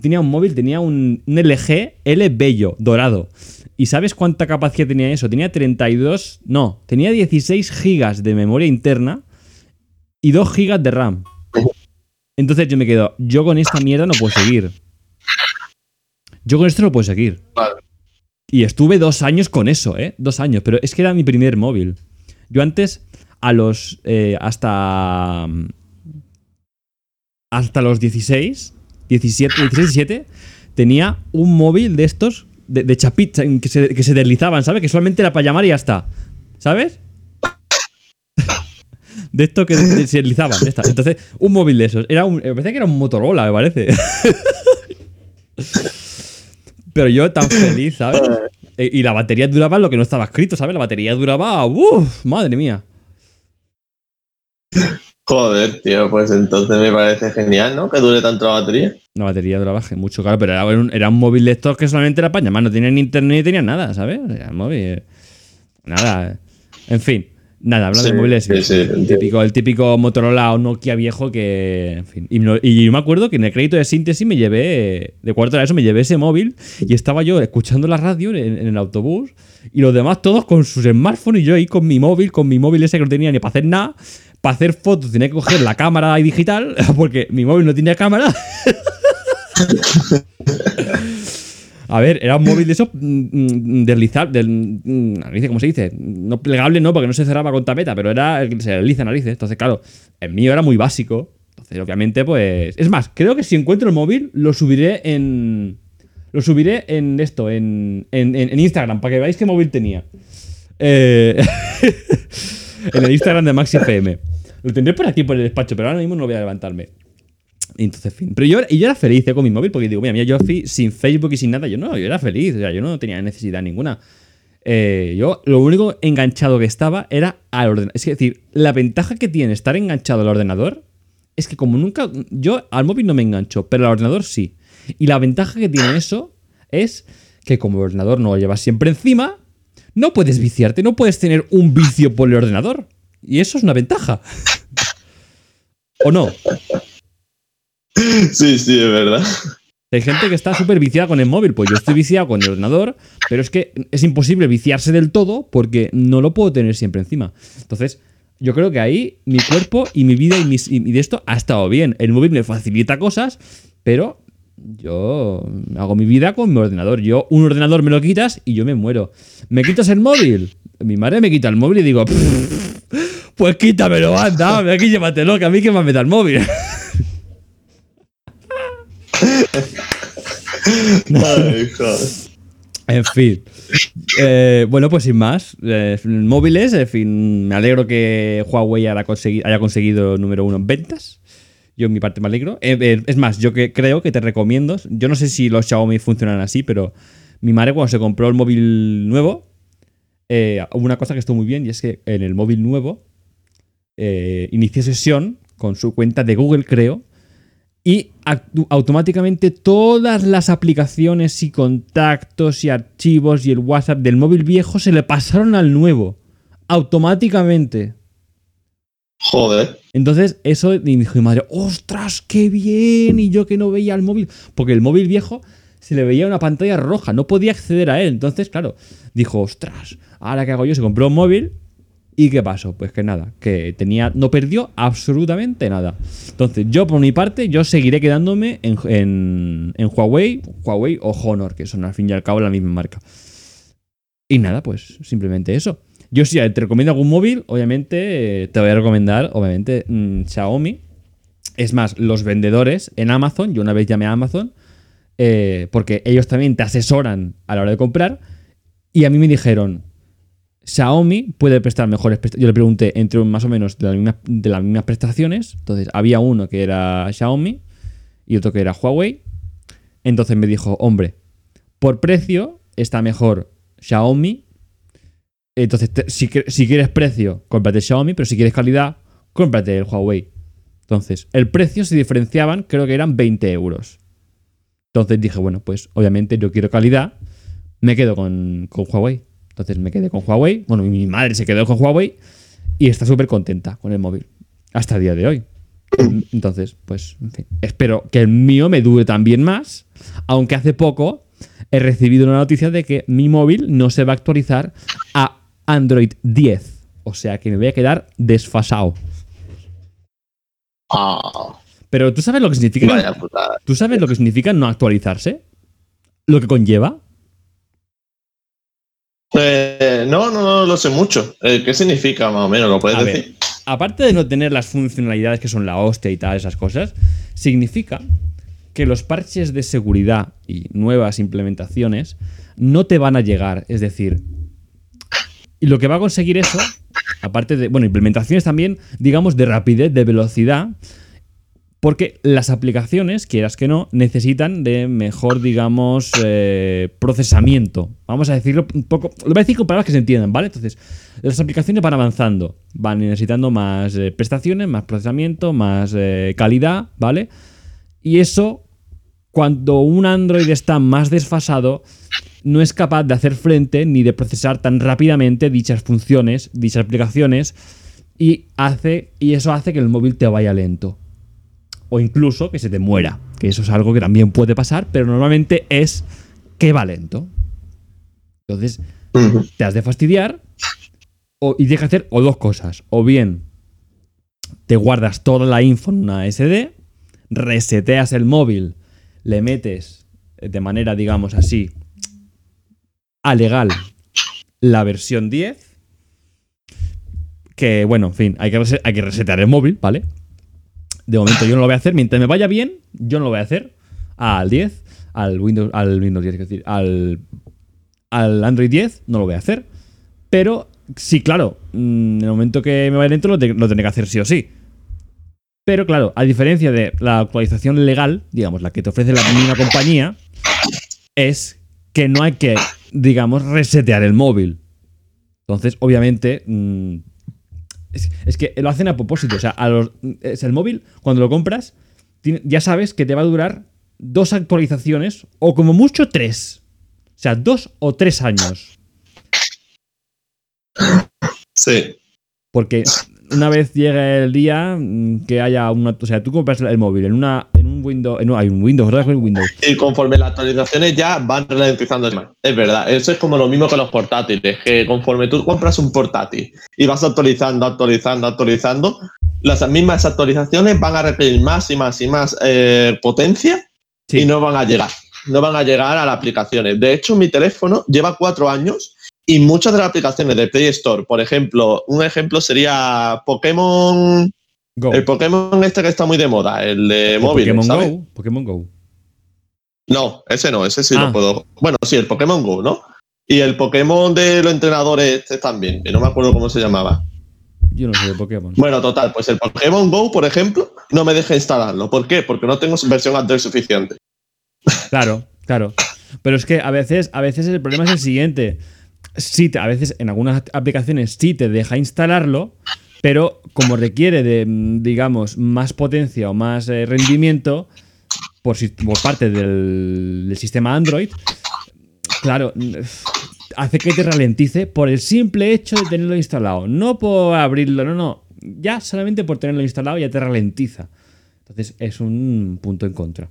A: Tenía un móvil, tenía un, un LG L bello, dorado. ¿Y sabes cuánta capacidad tenía eso? Tenía 32. No, tenía 16 gigas de memoria interna y 2 gigas de RAM. Entonces yo me quedo, yo con esta mierda no puedo seguir. Yo con esto no puedo seguir. Y estuve dos años con eso, ¿eh? Dos años, pero es que era mi primer móvil. Yo antes, a los. eh, hasta. Hasta los 16, 17, 16, 17, tenía un móvil de estos, de, de chapita, que se, deslizaban, ¿sabes? Que solamente era para llamar y ya está. ¿Sabes? De esto que se deslizaban. Entonces, un móvil de esos. Era un, me parece que era un Motorola, me parece. Pero yo tan feliz, ¿sabes? Eh, Y la batería duraba lo que no estaba escrito, ¿sabes? La batería duraba. ¡Uf! Madre mía.
B: Joder, tío, pues entonces me parece genial, ¿no? Que dure tanto la batería.
A: La batería duraba mucho, claro, pero era un, era un móvil de estos que solamente era para llamar, no tenía ni internet ni tenía nada, ¿sabes? Era un móvil. Nada. En fin. Nada, hablando
B: Sí,
A: de móviles,
B: sí, sí,
A: el, típico, el típico Motorola o Nokia viejo que. En fin. Y, no- y yo me acuerdo que en el crédito de síntesis me llevé. De cuarto de eso me llevé ese móvil y estaba yo escuchando la radio en, en el autobús y los demás todos con sus smartphones y yo ahí con mi móvil, con mi móvil ese que no tenía ni para hacer nada. Para hacer fotos tenía que coger la cámara digital porque mi móvil no tenía cámara. A ver, era un móvil de esos mm, mm, deslizar, del, mm, ¿cómo se dice? No plegable, no, porque no se cerraba con tapeta, pero era el que se desliza narices. Entonces, claro, el mío era muy básico. Entonces, obviamente, pues. Es más, creo que si encuentro el móvil, lo subiré en. Lo subiré en esto, en, en- en Instagram, para que veáis qué móvil tenía. Eh, en el Instagram de MaxiFM. Lo tendré por aquí, por el despacho, pero ahora mismo no voy a levantarme. Entonces, en fin. Pero yo, y yo era feliz eh, con mi móvil porque digo, mira, mira, yo sin Facebook y sin nada. Yo no, yo era feliz. O sea, yo no tenía necesidad ninguna. Eh, yo lo único enganchado que estaba era al ordenador. Es decir, la ventaja que tiene estar enganchado al ordenador es que como nunca... Yo al móvil no me engancho, pero al ordenador sí. Y la ventaja que tiene eso es que como el ordenador no lo llevas siempre encima, no puedes viciarte, no puedes tener un vicio por el ordenador. Y eso es una ventaja. ¿O no?
B: Sí, sí, es verdad.
A: Hay gente que está súper viciada con el móvil. Pues yo estoy viciado con el ordenador, pero es que es imposible viciarse del todo porque no lo puedo tener siempre encima. Entonces, yo creo que ahí mi cuerpo y mi vida y, mis- y de esto ha estado bien. El móvil me facilita cosas, pero yo hago mi vida con mi ordenador. Yo, un ordenador me lo quitas y yo me muero. ¿Me quitas el móvil? Mi madre me quita el móvil y digo, pues quítamelo, anda, aquí llévatelo, que a mí que me da el móvil.
B: Ay.
A: En fin. Eh, bueno, pues sin más. eh, móviles, en fin. Me alegro que Huawei haya conseguido, haya conseguido número uno en ventas. Yo en mi parte me alegro. Eh, eh, es más, yo creo que te recomiendo. Yo no sé si los Xiaomi funcionan así, pero mi madre cuando se compró el móvil nuevo, eh, hubo una cosa que estuvo muy bien y es que en el móvil nuevo eh, sesión con su cuenta de Google, creo, y automáticamente todas las aplicaciones y contactos y archivos y el WhatsApp del móvil viejo se le pasaron al nuevo. Automáticamente.
B: Joder.
A: Entonces, eso y dijo mi madre, ¡ostras, qué bien! Y yo que no veía el móvil. Porque el móvil viejo se le veía una pantalla roja, no podía acceder a él. Entonces, claro, dijo, ¡ostras! Ahora qué hago yo, se compró un móvil. ¿Y qué pasó? Pues que nada, que tenía, no perdió absolutamente nada. Entonces, yo por mi parte, yo seguiré quedándome en, en, en Huawei, Huawei o Honor, que son al fin y al cabo la misma marca. Y nada, pues simplemente eso. Yo si te recomiendo algún móvil, obviamente eh, te voy a recomendar, obviamente, mm, Xiaomi. Es más, los vendedores en Amazon, yo una vez llamé a Amazon, eh, porque ellos también te asesoran a la hora de comprar, y a mí me dijeron, Xiaomi puede prestar mejores prestaciones. Yo le pregunté entre más o menos de de las mismas prestaciones. Entonces, había uno que era Xiaomi y otro que era Huawei. Entonces me dijo, hombre, por precio está mejor Xiaomi. Entonces, si, quieres precio, cómprate Xiaomi, pero si quieres calidad, cómprate el Huawei. Entonces, el precio se diferenciaban, creo que eran 20 euros. Entonces dije, bueno, pues obviamente yo quiero calidad, me quedo con, con Huawei. Entonces me quedé con Huawei. Bueno, mi madre se quedó con Huawei y está súper contenta con el móvil. Hasta el día de hoy. Entonces, pues, en fin. Espero que el mío me dure también más. Aunque hace poco he recibido una noticia de que mi móvil no se va a actualizar Android 10. O sea que me voy a quedar desfasado.
B: Ah,
A: Pero tú sabes lo que significa.
B: vaya putada.
A: ¿Tú sabes lo que significa no actualizarse? Lo que conlleva.
B: Eh, no, no, no lo sé mucho. Eh, ¿Qué significa más o menos? ¿Lo puedes
A: A
B: decir?
A: ver, aparte de no tener las funcionalidades que son la hostia y tal, esas cosas, significa que los parches de seguridad y nuevas implementaciones no te van a llegar. Es decir, y lo que va a conseguir eso, aparte de, bueno, implementaciones también, digamos, de rapidez, de velocidad, Porque las aplicaciones, quieras que no, necesitan de mejor, digamos, eh, procesamiento. Vamos a decirlo un poco. Lo voy a decir con palabras que se entiendan, ¿vale? Entonces, las aplicaciones van avanzando, van necesitando más eh, prestaciones, más procesamiento, más eh, calidad, ¿vale? Y eso, cuando un Android está más desfasado, no es capaz de hacer frente ni de procesar tan rápidamente dichas funciones, dichas aplicaciones, y, hace, y eso hace que el móvil te vaya lento o incluso que se te muera. Que eso es algo que también puede pasar, pero normalmente es que va lento. Entonces, te has de fastidiar o, y tienes que hacer o dos cosas. O bien te guardas toda la info en una SD, reseteas el móvil, le metes de manera, digamos así, a legal la versión 10. Que bueno, en fin, hay que, hay que resetear el móvil, ¿vale? De momento yo no lo voy a hacer. Mientras me vaya bien, yo no lo voy a hacer. Al 10, al Windows, al Windows 10, es decir, al, al Android 10 no lo voy a hacer. Pero sí, claro, mm, en el momento que me vaya dentro lo, lo tendré que hacer sí o sí. Pero claro, a diferencia de la actualización legal, digamos, la que te ofrece la misma compañía, es que no hay que, digamos, resetear el móvil. Entonces, obviamente, mmm, es, que lo hacen a propósito. O sea, es el móvil, cuando lo compras, ya sabes que te va a durar dos actualizaciones o como mucho tres. O sea, dos o tres años.
B: Sí.
A: Porque una vez llegue el día mm, que haya una. O sea, tú compras el móvil en una Windows, no, hay un Windows, ¿verdad? Windows.
B: Y conforme las actualizaciones ya van ralentizando más. Es verdad, eso es como lo mismo que los portátiles, que conforme tú compras un portátil y vas actualizando, actualizando, actualizando, las mismas actualizaciones van a requerir más y más y más eh, potencia y no van a llegar. No van a llegar a las aplicaciones. De hecho, mi teléfono lleva cuatro años y muchas de las aplicaciones de Play Store, por ejemplo, un ejemplo sería Pokémon el Pokémon este que está muy de moda, el de móvil.
A: Pokémon Go. Pokémon Go.
B: No, ese no, ese sí lo
A: Ah.
B: puedo. Bueno, sí, el Pokémon Go, ¿no? Y el Pokémon de los entrenadores este también, que no me acuerdo cómo se llamaba.
A: Yo no sé de Pokémon.
B: Bueno, total, pues el Pokémon Go, por ejemplo, no me deja instalarlo. ¿Por qué? Porque no tengo versión Android suficiente.
A: Claro, claro. Pero es que a veces, a veces el problema es el siguiente. Sí, a veces en algunas aplicaciones sí te deja instalarlo, pero como requiere de, mm, digamos, más potencia o más eh, rendimiento por, parte del, del sistema Android, claro, mm, hace que te ralentice por el simple hecho de tenerlo instalado. No por abrirlo, no, no. Ya solamente por tenerlo instalado ya te ralentiza. Entonces es un punto en contra.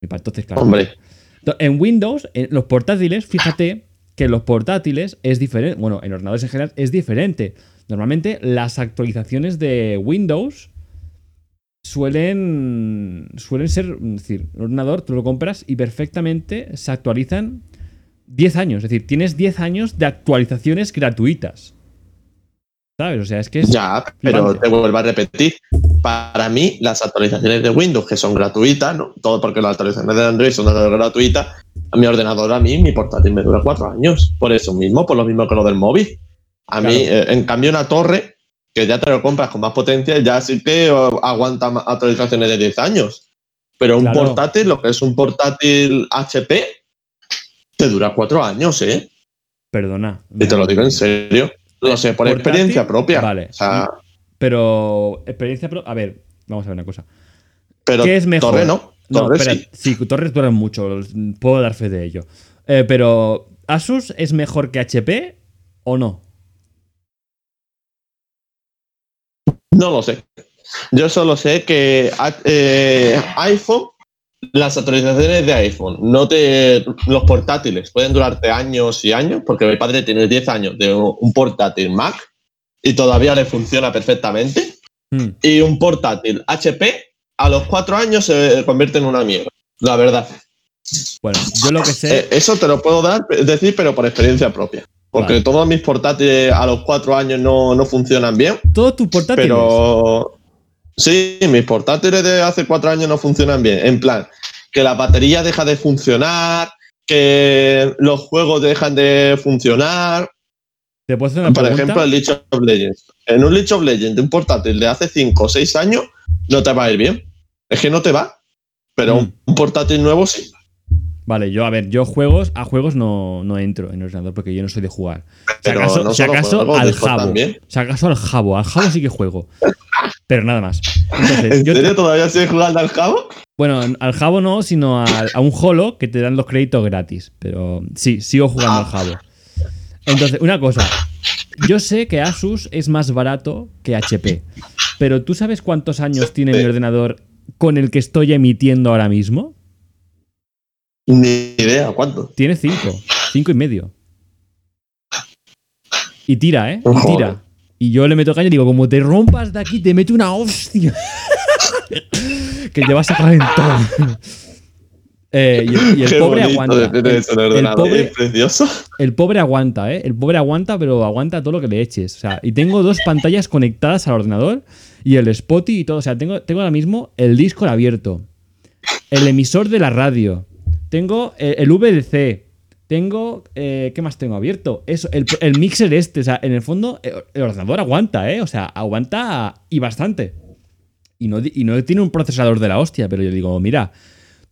A: Entonces, claro.
B: Hombre,
A: En Windows, en los portátiles, fíjate que los portátiles es diferente. Bueno, en ordenadores en general es diferente. Normalmente las actualizaciones de Windows suelen, suelen ser, es decir, un ordenador tú lo compras y perfectamente se actualizan 10 años. Es decir, tienes 10 años de actualizaciones gratuitas. ¿Sabes? O sea, es que es...
B: ya, pero
A: flipante.
B: te vuelvo a repetir. Para mí, las actualizaciones de Windows, que son gratuitas, ¿no? todo porque las actualizaciones de Android son gratuitas, a mi ordenador, a mí, mi portátil me dura cuatro años. Por eso mismo, por lo mismo que lo del móvil. A mí, eh, en cambio, una torre, que ya te lo compras con más potencia, ya sí que eh, aguanta actualizaciones de 10 años. Pero un
A: Claro.
B: portátil, lo que es un portátil HP, te dura cuatro años, ¿eh?
A: Perdona.
B: Y te lo digo en serio. Lo sé por experiencia propia.
A: Vale.
B: O sea,
A: Pero experiencia... pro- A ver, vamos a ver una cosa.
B: pero
A: ¿Qué es mejor?
B: torre no.
A: No,
B: Torre
A: espera,
B: sí.
A: sí, torres duran mucho, puedo dar fe de ello. Eh, pero, ¿Asus es mejor que HP o no?
B: No lo sé. Yo solo sé que eh, iPhone, las actualizaciones de iPhone, no te, los portátiles pueden durarte años y años, porque mi padre tiene 10 años de un portátil Mac y todavía le funciona perfectamente.
A: Hmm,
B: Y un portátil HP a los 4 años se convierte en una mierda, la verdad.
A: Bueno, yo lo que sé.
B: Eh, eso te lo puedo dar, decir, pero por experiencia propia. Porque
A: Vale.
B: todos mis portátiles a los 4 años no, no funcionan bien.
A: Todos tus portátiles.
B: Pero sí, mis portátiles de hace cuatro años no funcionan bien. En plan, que la batería deja de funcionar, que los juegos dejan de funcionar.
A: ¿Te puedo hacer una
B: Por
A: pregunta?
B: ejemplo, el League of Legends. En un League of Legends de un portátil de hace cinco o seis años, no te va a ir bien. Es que no te va. Pero
A: Mm.
B: un portátil nuevo sí.
A: Vale, yo, a ver, yo juegos, a juegos no, no entro en el ordenador porque yo no soy de jugar. Si acaso,
B: no
A: si
B: solo
A: acaso
B: juegos,
A: al jabo.
B: también.
A: Si acaso al jabo. Al jabo sí que juego. Pero nada más. Entonces,
B: ¿En
A: yo-
B: serio todavía sigues jugando al cabo?
A: bueno, al jabo no, sino al- a, un holo que te dan los créditos gratis. Pero sí, sigo jugando al jabo. Entonces, una cosa. Yo sé que Asus es más barato que HP. Pero ¿tú sabes cuántos años tiene mi ordenador con el que estoy emitiendo ahora mismo?
B: Ni idea, ¿cuánto?
A: Tiene cinco. Cinco y medio. Y tira, ¿eh? Y tira. Y yo le meto caña y digo, como te rompas de aquí, te meto una hostia. que te vas a caer en todo. Eh, y el, y el
B: Qué
A: pobre aguanta.
B: de
A: El, pobre,
B: Es precioso.
A: el pobre aguanta, ¿eh? El pobre aguanta, pero aguanta todo lo que le eches. O sea, y tengo dos pantallas conectadas al ordenador y el Spotify y todo. O sea, tengo, tengo ahora mismo el Discord abierto, el emisor de la radio, tengo eh, el VDC, tengo. eh, ¿Qué más tengo abierto? Eso, el, el mixer este. O sea, en el fondo, eh, el ordenador aguanta, ¿eh? O sea, aguanta y bastante. Y no, y no tiene un procesador de la hostia, pero yo digo, mira,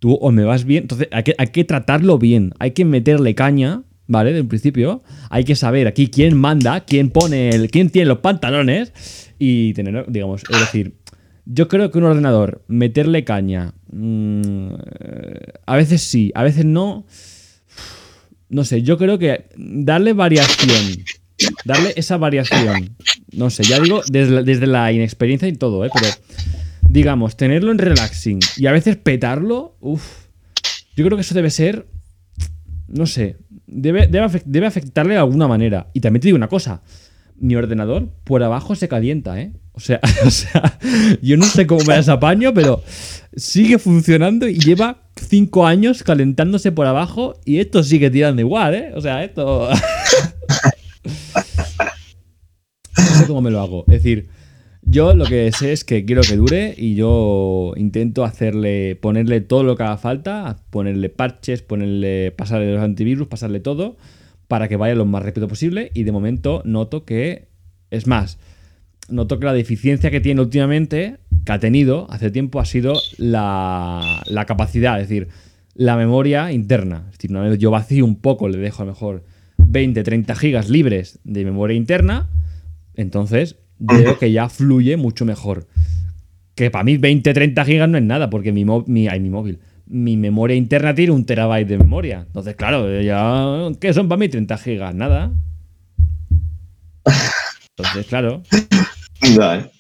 A: tú o me vas bien. Entonces, hay que, hay que tratarlo bien. Hay que meterle caña, ¿vale? Del principio. Hay que saber aquí quién manda, quién pone el. quién tiene los pantalones. Y tener, digamos, es decir. Yo creo que un ordenador, meterle caña. mm, a veces sí, a veces no. No sé, yo creo que darle variación. Darle esa variación. No sé, ya digo, desde, la- inexperiencia y todo, ¿eh? Pero, digamos, tenerlo en relaxing y a veces petarlo, uff. Yo creo que eso debe ser. No sé. Debe, debe afectarle de alguna manera. Y también te digo una cosa. Mi ordenador por abajo se calienta, ¿eh? O sea, o sea, yo no sé cómo me las apaño, pero sigue funcionando y lleva cinco años calentándose por abajo y esto sigue tirando igual, ¿eh? O sea, esto... no sé cómo me lo hago. Es decir, yo lo que sé es que quiero que dure y yo intento hacerle, ponerle todo lo que haga falta, ponerle parches, ponerle, pasarle los antivirus, pasarle todo, para que vaya lo más rápido posible. Y de momento noto que, es más, noto que la deficiencia que tiene últimamente, que ha tenido hace tiempo, ha sido la, la capacidad, es decir, la memoria interna. Es decir, una vez yo vacío un poco, le dejo a lo mejor 20, 30 gigas libres de memoria interna, entonces veo que ya fluye mucho mejor. Que para mí 20, 30 gigas no es nada, porque mi, mi, ay, mi móvil, mi memoria interna tiene un terabyte de memoria. Entonces, claro, ya, ¿qué son para mí 30 gigas? Nada. Entonces, claro.
B: Eh.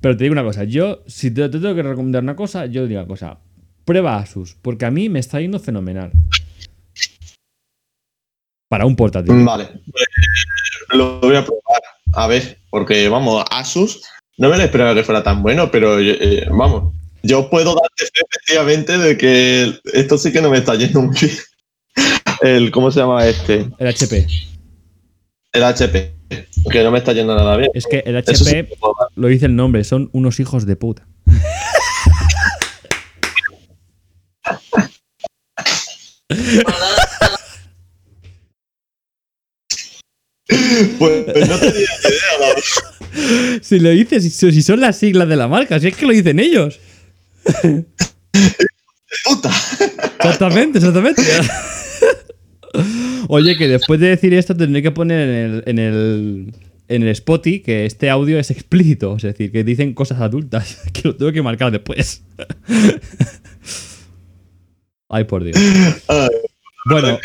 A: Pero te digo una cosa, yo, si te, te tengo que recomendar una cosa, yo digo una cosa. Prueba Asus, porque a mí me está yendo fenomenal. Para un portátil.
B: Vale. Pues, lo voy a probar. A ver, porque vamos, Asus no me lo esperaba que fuera tan bueno, pero eh, vamos, yo puedo darte fe efectivamente de que esto sí que no me está yendo muy bien. El, ¿cómo se llama este?
A: El HP.
B: El HP. Que no me está yendo nada bien.
A: Es que el
B: sí
A: HP, lo dice el nombre, son unos hijos de puta.
B: Pues, pues no tenía idea.
A: Si lo dices, si si son las siglas de la marca, si es que lo dicen ellos.
B: Puta.
A: Exactamente, exactamente. Oye, que después de decir esto tendré que poner en el, en el, en el Spotify que este audio es explícito. Es decir, que dicen cosas adultas. Que lo tengo que marcar después. Ay, por Dios. Bueno,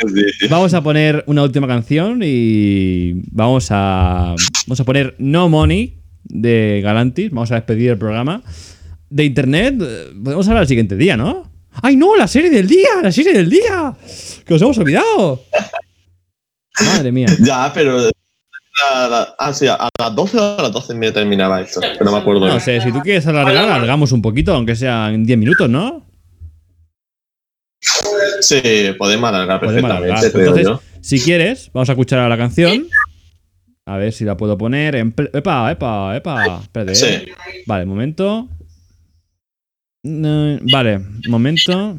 A: vamos a poner una última canción y vamos a, vamos a poner No Money de Galantis. Vamos a despedir el programa. De internet, podemos hablar el siguiente día, ¿no? ¡Ay, no! ¡La serie del día! ¡La serie del día! ¡Que os hemos olvidado! Madre mía.
B: Ya, pero. a la- ah, sí, a las 12 o a las 12 me terminaba esto. Pero no me acuerdo.
A: No sé, si tú quieres alargar, alargamos un poquito, aunque sea en 10 minutos, ¿no?
B: Sí, podemos alargar
A: Podemos
B: perfectamente,
A: alargar.
B: creo
A: Entonces,
B: yo.
A: si quieres, vamos a escuchar a la canción. A ver si la puedo poner en. ¡Epa, epa, epa! Espérate,
B: Sí.
A: ¿eh? Vale, momento. Vale, momento.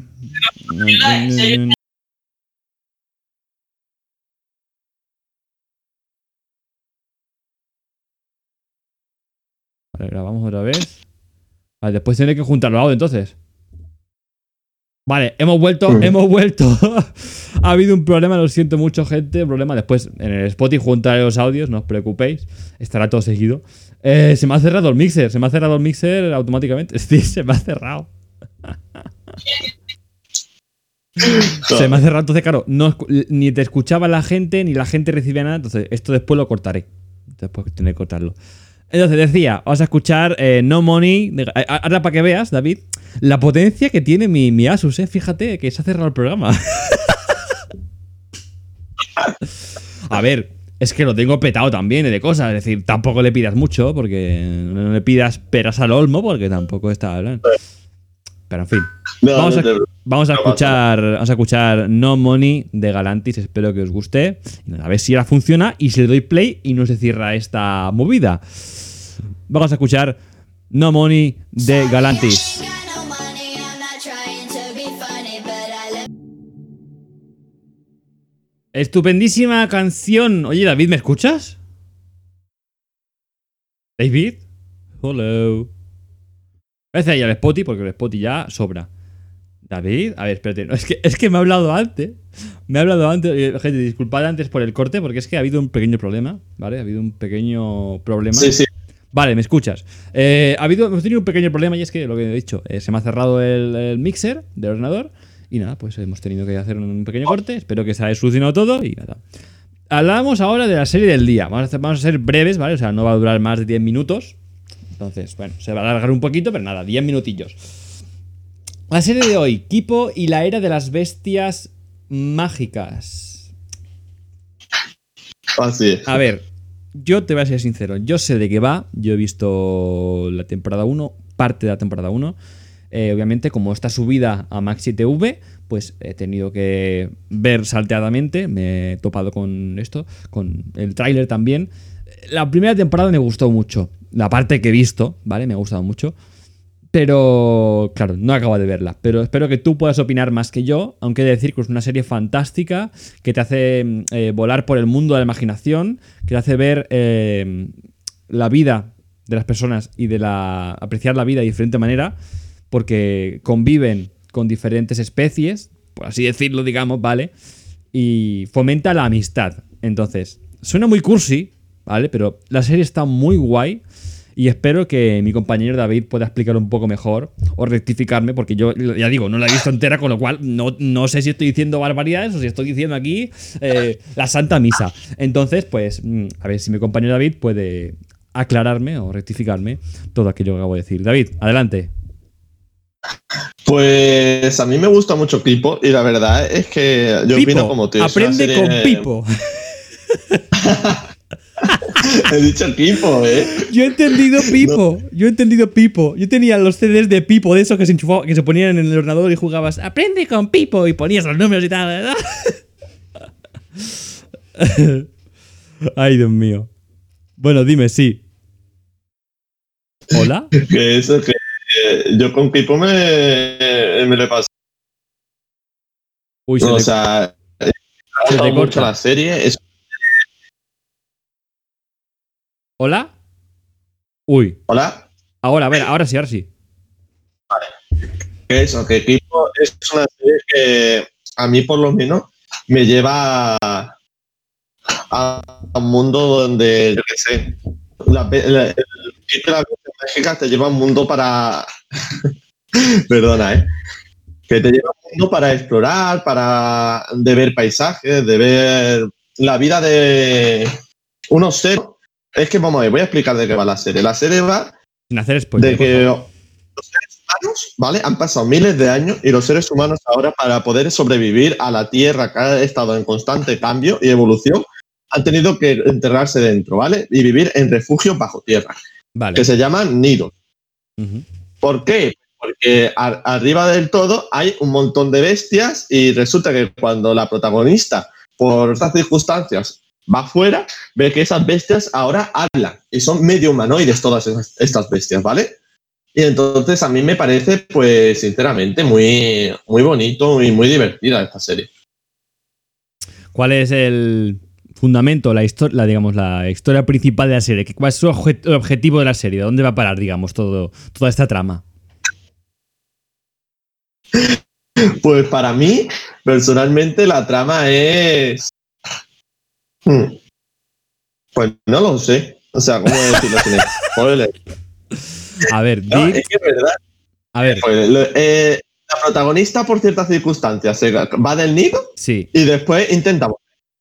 A: Vale, grabamos otra vez. Vale, después tiene que juntar los audios entonces. Vale, hemos vuelto, hemos vuelto. ha habido un problema, lo siento mucho, gente. problema después en el Spotify juntaré los audios, no os preocupéis. Estará todo seguido. Eh, se me ha cerrado el mixer, se me ha cerrado el mixer automáticamente. Sí, se me ha cerrado. se me ha cerrado, entonces, claro, no, ni te escuchaba la gente, ni la gente recibía nada. Entonces, esto después lo cortaré. Después tener que cortarlo. Entonces decía, vamos a escuchar eh, No Money. ahora para que veas, David, la potencia que tiene mi, mi Asus, ¿eh? Fíjate que se ha cerrado el programa. a ver, es que lo tengo petado también de cosas. Es decir, tampoco le pidas mucho, porque no le pidas peras al olmo, porque tampoco está hablando. Pero en fin. vamos, a, vamos, a, escuchar, vamos a escuchar No Money de Galantis. Espero que os guste. A ver si ahora funciona y si le doy play y no se cierra esta movida. Vamos a escuchar No Money de Galantis. Estupendísima canción. Oye, David, ¿me escuchas? David? Hello. Voy a ahí al Spotty porque el Spotty ya sobra. David, a ver, espérate. es, que, es que me ha hablado antes. Me ha hablado antes. Eh, gente, disculpad antes por el corte porque es que ha habido un pequeño problema. ¿Vale? Ha habido un pequeño problema.
B: Sí, sí.
A: Vale, me escuchas. Eh, ha habido, hemos tenido un pequeño problema y es que lo que he dicho, eh, se me ha cerrado el, mixer del ordenador y nada, pues hemos tenido que hacer un pequeño corte. Espero que se haya solucionado todo y nada. Hablamos ahora de la serie del día. Vamos a, vamos a ser breves, ¿vale? O sea, no va a durar más de 10 minutos. Entonces, bueno, se va a alargar un poquito, pero nada, 10 minutillos. La serie de hoy, Kipo y la era de las bestias mágicas.
B: Así es.
A: A ver, yo te voy a ser sincero, yo sé de qué va, yo he visto la temporada 1, parte de la temporada 1. Eh, obviamente, como está subida a Maxi TV, pues he tenido que ver salteadamente, me he topado con esto, con el tráiler también. La primera temporada me gustó mucho, la parte que he visto, ¿vale? Me ha gustado mucho. Pero, claro, no acabo de verla. Pero espero que tú puedas opinar más que yo, aunque he de decir que es una serie fantástica, que te hace eh, volar por el mundo de la imaginación, que te hace ver eh, la vida de las personas y de la apreciar la vida de diferente manera, porque conviven con diferentes especies, por así decirlo, digamos, ¿vale? Y fomenta la amistad. Entonces, suena muy cursi, ¿vale? Pero la serie está muy guay y espero que mi compañero David pueda explicar un poco mejor o rectificarme, porque yo ya digo, no la he visto entera, con lo cual no, no sé si estoy diciendo barbaridades o si estoy diciendo aquí eh, la Santa Misa. Entonces, pues, mm, a ver si mi compañero David puede aclararme o rectificarme todo aquello que acabo de decir. David, adelante.
B: Pues a mí me gusta mucho Pipo y la verdad es que yo opino como tú.
A: Aprende con Pipo.
B: He dicho Pipo, ¿eh?
A: Yo he entendido Pipo. Yo he entendido Pipo. Yo tenía los CDs de Pipo, de esos que se, que se ponían en el ordenador y jugabas Aprende con Pipo y ponías los números y tal, ¿verdad? Ay, Dios mío. Bueno, dime, sí. ¿Hola?
B: Que eso, que yo con Pipo me, me lo he pasado.
A: Uy, se
B: o sea, se te corta la serie. Es
A: ¿Hola? Uy.
B: ¿Hola?
A: Ahora, a ver, ahora sí, ahora sí.
B: Vale. Eso, que Equipo es una serie que a mí por lo menos me lleva a, un mundo donde, yo qué sé, la, la, mágica te lleva a un mundo para... Perdona, ¿eh? Que te lleva a un mundo para explorar, para de ver paisajes, de ver la vida de unos seres es que vamos a ver, voy a explicar de qué va la serie. La serie va de que los seres humanos, ¿vale? Han pasado miles de años y los seres humanos ahora para poder sobrevivir a la Tierra que ha estado en constante cambio y evolución, han tenido que enterrarse dentro, ¿vale? Y vivir en refugios bajo tierra, vale. que se llaman nidos. ¿Por qué? Porque arriba del todo hay un montón de bestias y resulta que cuando la protagonista, por estas circunstancias, va afuera, ve que esas bestias ahora hablan y son medio humanoides todas estas bestias, ¿vale? Y entonces a mí me parece, pues, sinceramente, muy, muy bonito y muy divertida esta serie.
A: ¿Cuál es el fundamento, la historia, digamos, la historia principal de la serie? ¿Cuál es su objetivo de la serie? ¿Dónde va a parar, digamos, todo, toda esta trama?
B: Pues para mí, personalmente, la trama es. Hmm. Pues no lo sé. O sea, ¿cómo decirlo sin spoiler?
A: A ver,
B: No,
A: di-
B: es que es verdad.
A: a ver,
B: Pues, eh, la protagonista, por ciertas circunstancias, se va del nido
A: sí,
B: y después intenta.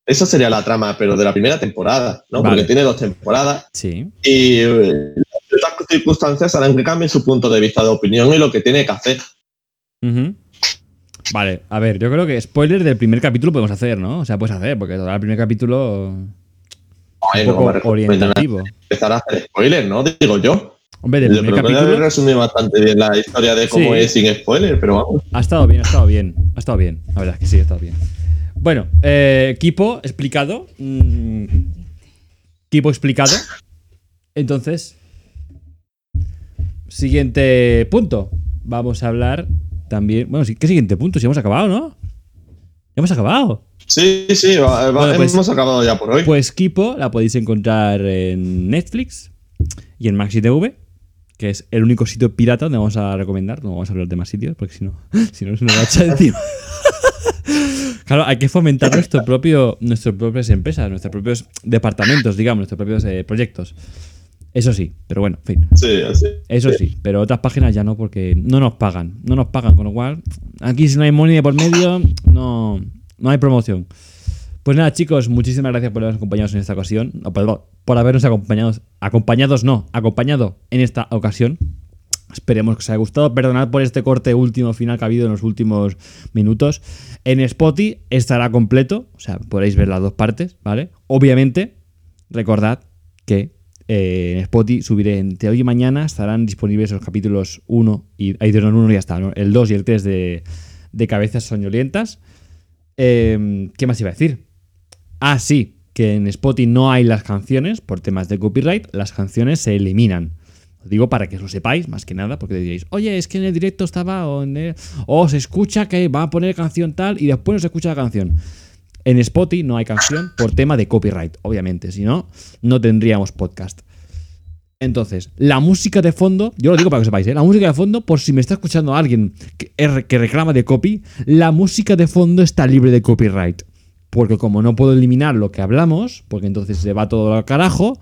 B: Esa sería la trama, pero de la primera temporada, ¿no?
A: Vale.
B: Porque tiene dos temporadas
A: sí.
B: y eh, ciertas circunstancias harán que cambie su punto de vista de opinión y lo que tiene que hacer.
A: Vale, a ver, yo creo que spoiler del primer capítulo podemos hacer, ¿no? O sea, puedes hacer, porque el primer capítulo un poco orientativo.
B: empezar a hacer spoiler, ¿no? Digo yo.
A: Hombre, del primer capítulo
B: resumido bastante bien la historia de cómo
A: Sí.
B: es sin spoiler, pero vamos.
A: ha estado bien, ha estado bien. Ha estado bien, la verdad es que sí, ha estado bien. Bueno, eh, equipo explicado. Mm, equipo explicado. Entonces, siguiente punto. Vamos a hablar también. Bueno, ¿qué siguiente punto? Si hemos acabado, ¿no? Ya hemos acabado.
B: Sí, sí, va- va-
A: Bueno, pues-
B: hemos acabado ya por hoy.
A: Pues Kipo la podéis encontrar en Netflix y en Maxi TV, que es el único sitio pirata donde vamos a recomendar. No vamos a hablar de más sitios, porque si no, si no se nos va a echar encima. claro, hay que fomentar nuestro propio, nuestras propias empresas, nuestros propios departamentos, digamos, nuestros propios eh, proyectos. Eso sí, pero bueno, en fin.
B: sí, así.
A: Eso sí, pero otras páginas ya no, porque no nos pagan. No nos pagan, con lo cual, aquí si no hay money de por medio, no, no hay promoción. Pues nada, chicos, muchísimas gracias por habernos acompañado en esta ocasión. No, perdón, por habernos acompañado. Acompañados, no, acompañado en esta ocasión. Esperemos que os haya gustado. Perdonad por este corte último final que ha habido en los últimos minutos. En Spotify estará completo, o sea, podréis ver las dos partes, ¿vale? Obviamente, recordad que eh, en Spotify subiré entre hoy y mañana, estarán disponibles los capítulos 1 y. Ahí no, el 1 ya está, el 2 y el 3 de, de Cabezas Soñolientas. Eh, ¿Qué más iba a decir? Ah, sí, que en Spotify no hay las canciones por temas de copyright, las canciones se eliminan. Os digo para que lo sepáis, más que nada, porque diréis, oye, es que en el directo estaba, o, en el- o se escucha que va a poner canción tal y después no se escucha la canción. En Spotify no hay canción por tema de copyright, obviamente, si no, no tendríamos podcast. Entonces, la música de fondo, yo lo digo para que sepáis, ¿eh? la música de fondo, por si me está escuchando alguien que, reclama de copy, la música de fondo está libre de copyright. Porque como no puedo eliminar lo que hablamos, porque entonces se va todo al carajo,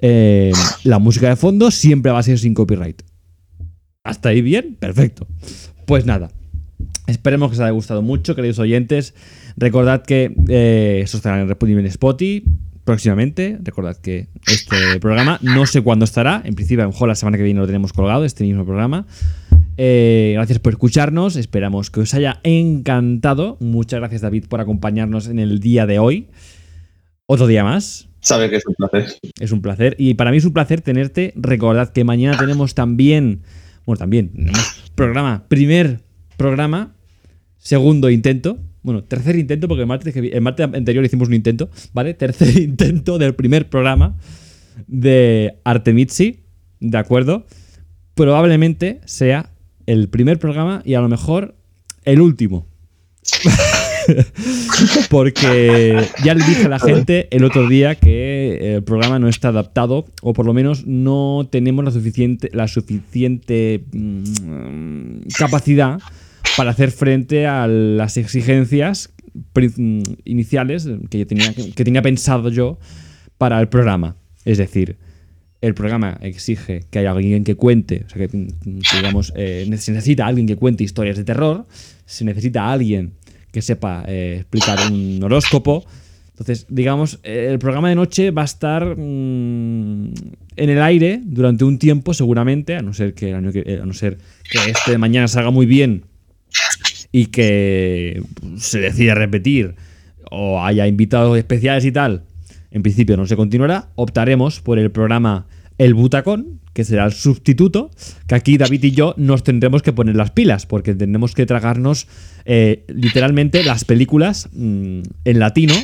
A: eh, la música de fondo siempre va a ser sin copyright. ¿Hasta ahí bien? Perfecto. Pues nada. Esperemos que os haya gustado mucho, queridos oyentes. Recordad que eh, esto estará en Spotify próximamente. Recordad que este programa no sé cuándo estará. En principio, a lo mejor la semana que viene lo tenemos colgado, este mismo programa. Eh, gracias por escucharnos. Esperamos que os haya encantado. Muchas gracias, David, por acompañarnos en el día de hoy. Otro día más.
B: Sabe que es un placer.
A: Es un placer. Y para mí es un placer tenerte. Recordad que mañana tenemos también. Bueno, también. Programa. Primer programa. Segundo intento. Bueno, tercer intento, porque el martes, el martes anterior hicimos un intento. ¿Vale? Tercer intento del primer programa de Artemitsi. ¿De acuerdo? Probablemente sea el primer programa y a lo mejor el último. Porque ya le dije a la gente el otro día que el programa no está adaptado, o por lo menos no tenemos la suficiente, la suficiente mm, capacidad para hacer frente a las exigencias mm, iniciales que, yo tenía, que tenía pensado yo para el programa. Es decir, el programa exige que haya alguien que cuente, o sea, que, mm, digamos, eh, se necesita alguien que cuente historias de terror, se necesita alguien que sepa eh, explicar un horóscopo. Entonces, digamos, el programa de noche va a estar mm, en el aire durante un tiempo, seguramente, a no ser que- eh, a no ser que este de mañana salga muy bien y que se decida repetir o haya invitados especiales y tal, en principio no se continuará. Optaremos por el programa El Butacón, que será el sustituto, que aquí David y yo nos tendremos que poner las pilas, porque tendremos que tragarnos eh, literalmente las películas mm, en latino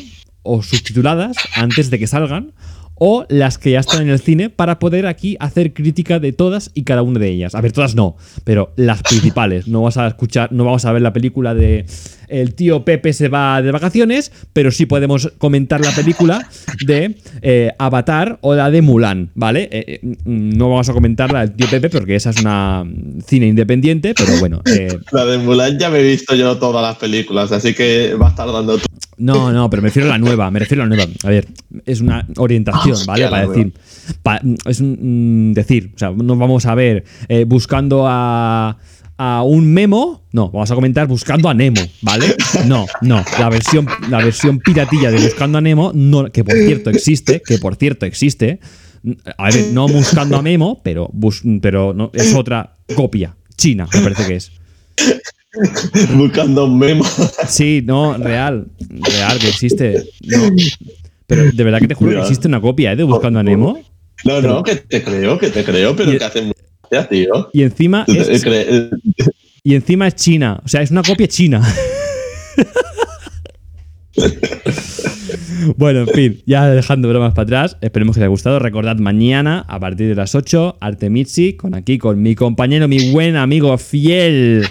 A: o subtituladas antes de que salgan, o las que ya están en el cine para poder aquí hacer crítica de todas y cada una de ellas. A ver, todas no, pero las principales. No vas a escuchar, no vamos a ver la película de el tío Pepe se va de vacaciones, pero sí podemos comentar la película de eh, Avatar o la de Mulan, ¿vale? Eh, eh, no vamos a comentar la del tío Pepe porque esa es una cine independiente, pero bueno.
B: La de Mulan ya me he visto yo todas las películas, así que va a estar dando tú.
A: No, no, pero me refiero a la nueva, me refiero a la nueva. A ver, es una orientación, ¿vale? Para decir. pa- es un mm, decir, o sea, no vamos a ver buscando a, a un memo, no, vamos a comentar buscando a Nemo, ¿vale? No, no, la versión, la versión piratilla de buscando a Nemo, no, que por cierto existe, que por cierto existe. A ver, no buscando a Memo, pero, bus- pero no, es otra copia, china, me parece que es.
B: Buscando un memo.
A: Sí, no, real. Real, que existe. No. Pero de verdad que te juro que existe una copia, ¿eh? De Buscando a Nemo.
B: No, no, que te creo, que te creo, pero
A: Y-
B: que hace tío.
A: Y encima es, y encima es china. O sea, es una copia china. Bueno, en fin, ya dejando bromas para atrás, esperemos que os haya gustado. Recordad mañana, a partir de las 8, Artemitsi, con aquí, con mi compañero, mi buen amigo fiel,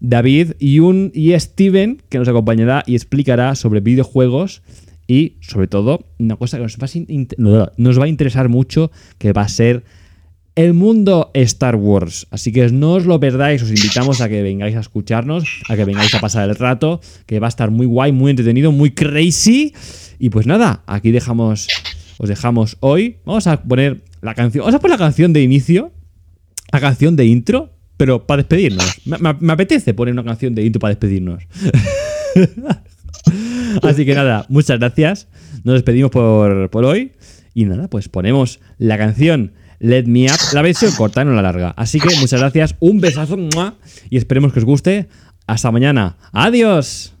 A: David, y, un, y Steven, que nos acompañará y explicará sobre videojuegos y, sobre todo, una cosa que nos va, a nos va a interesar mucho, que va a ser el mundo Star Wars. Así que no os lo perdáis, os invitamos a que vengáis a escucharnos, a que vengáis a pasar el rato, que va a estar muy guay, muy entretenido, muy crazy. Y pues nada, aquí dejamos, os dejamos hoy. Vamos a poner la canción, vamos a poner la canción de inicio, la canción de intro, pero para despedirnos. Me, apetece poner una canción de intro para despedirnos. Así que nada, muchas gracias. Nos despedimos por, por hoy. Y nada, pues ponemos la canción Let Me Up, la versión corta, no la larga. Así que muchas gracias, un besazo y esperemos que os guste. Hasta mañana. Adiós.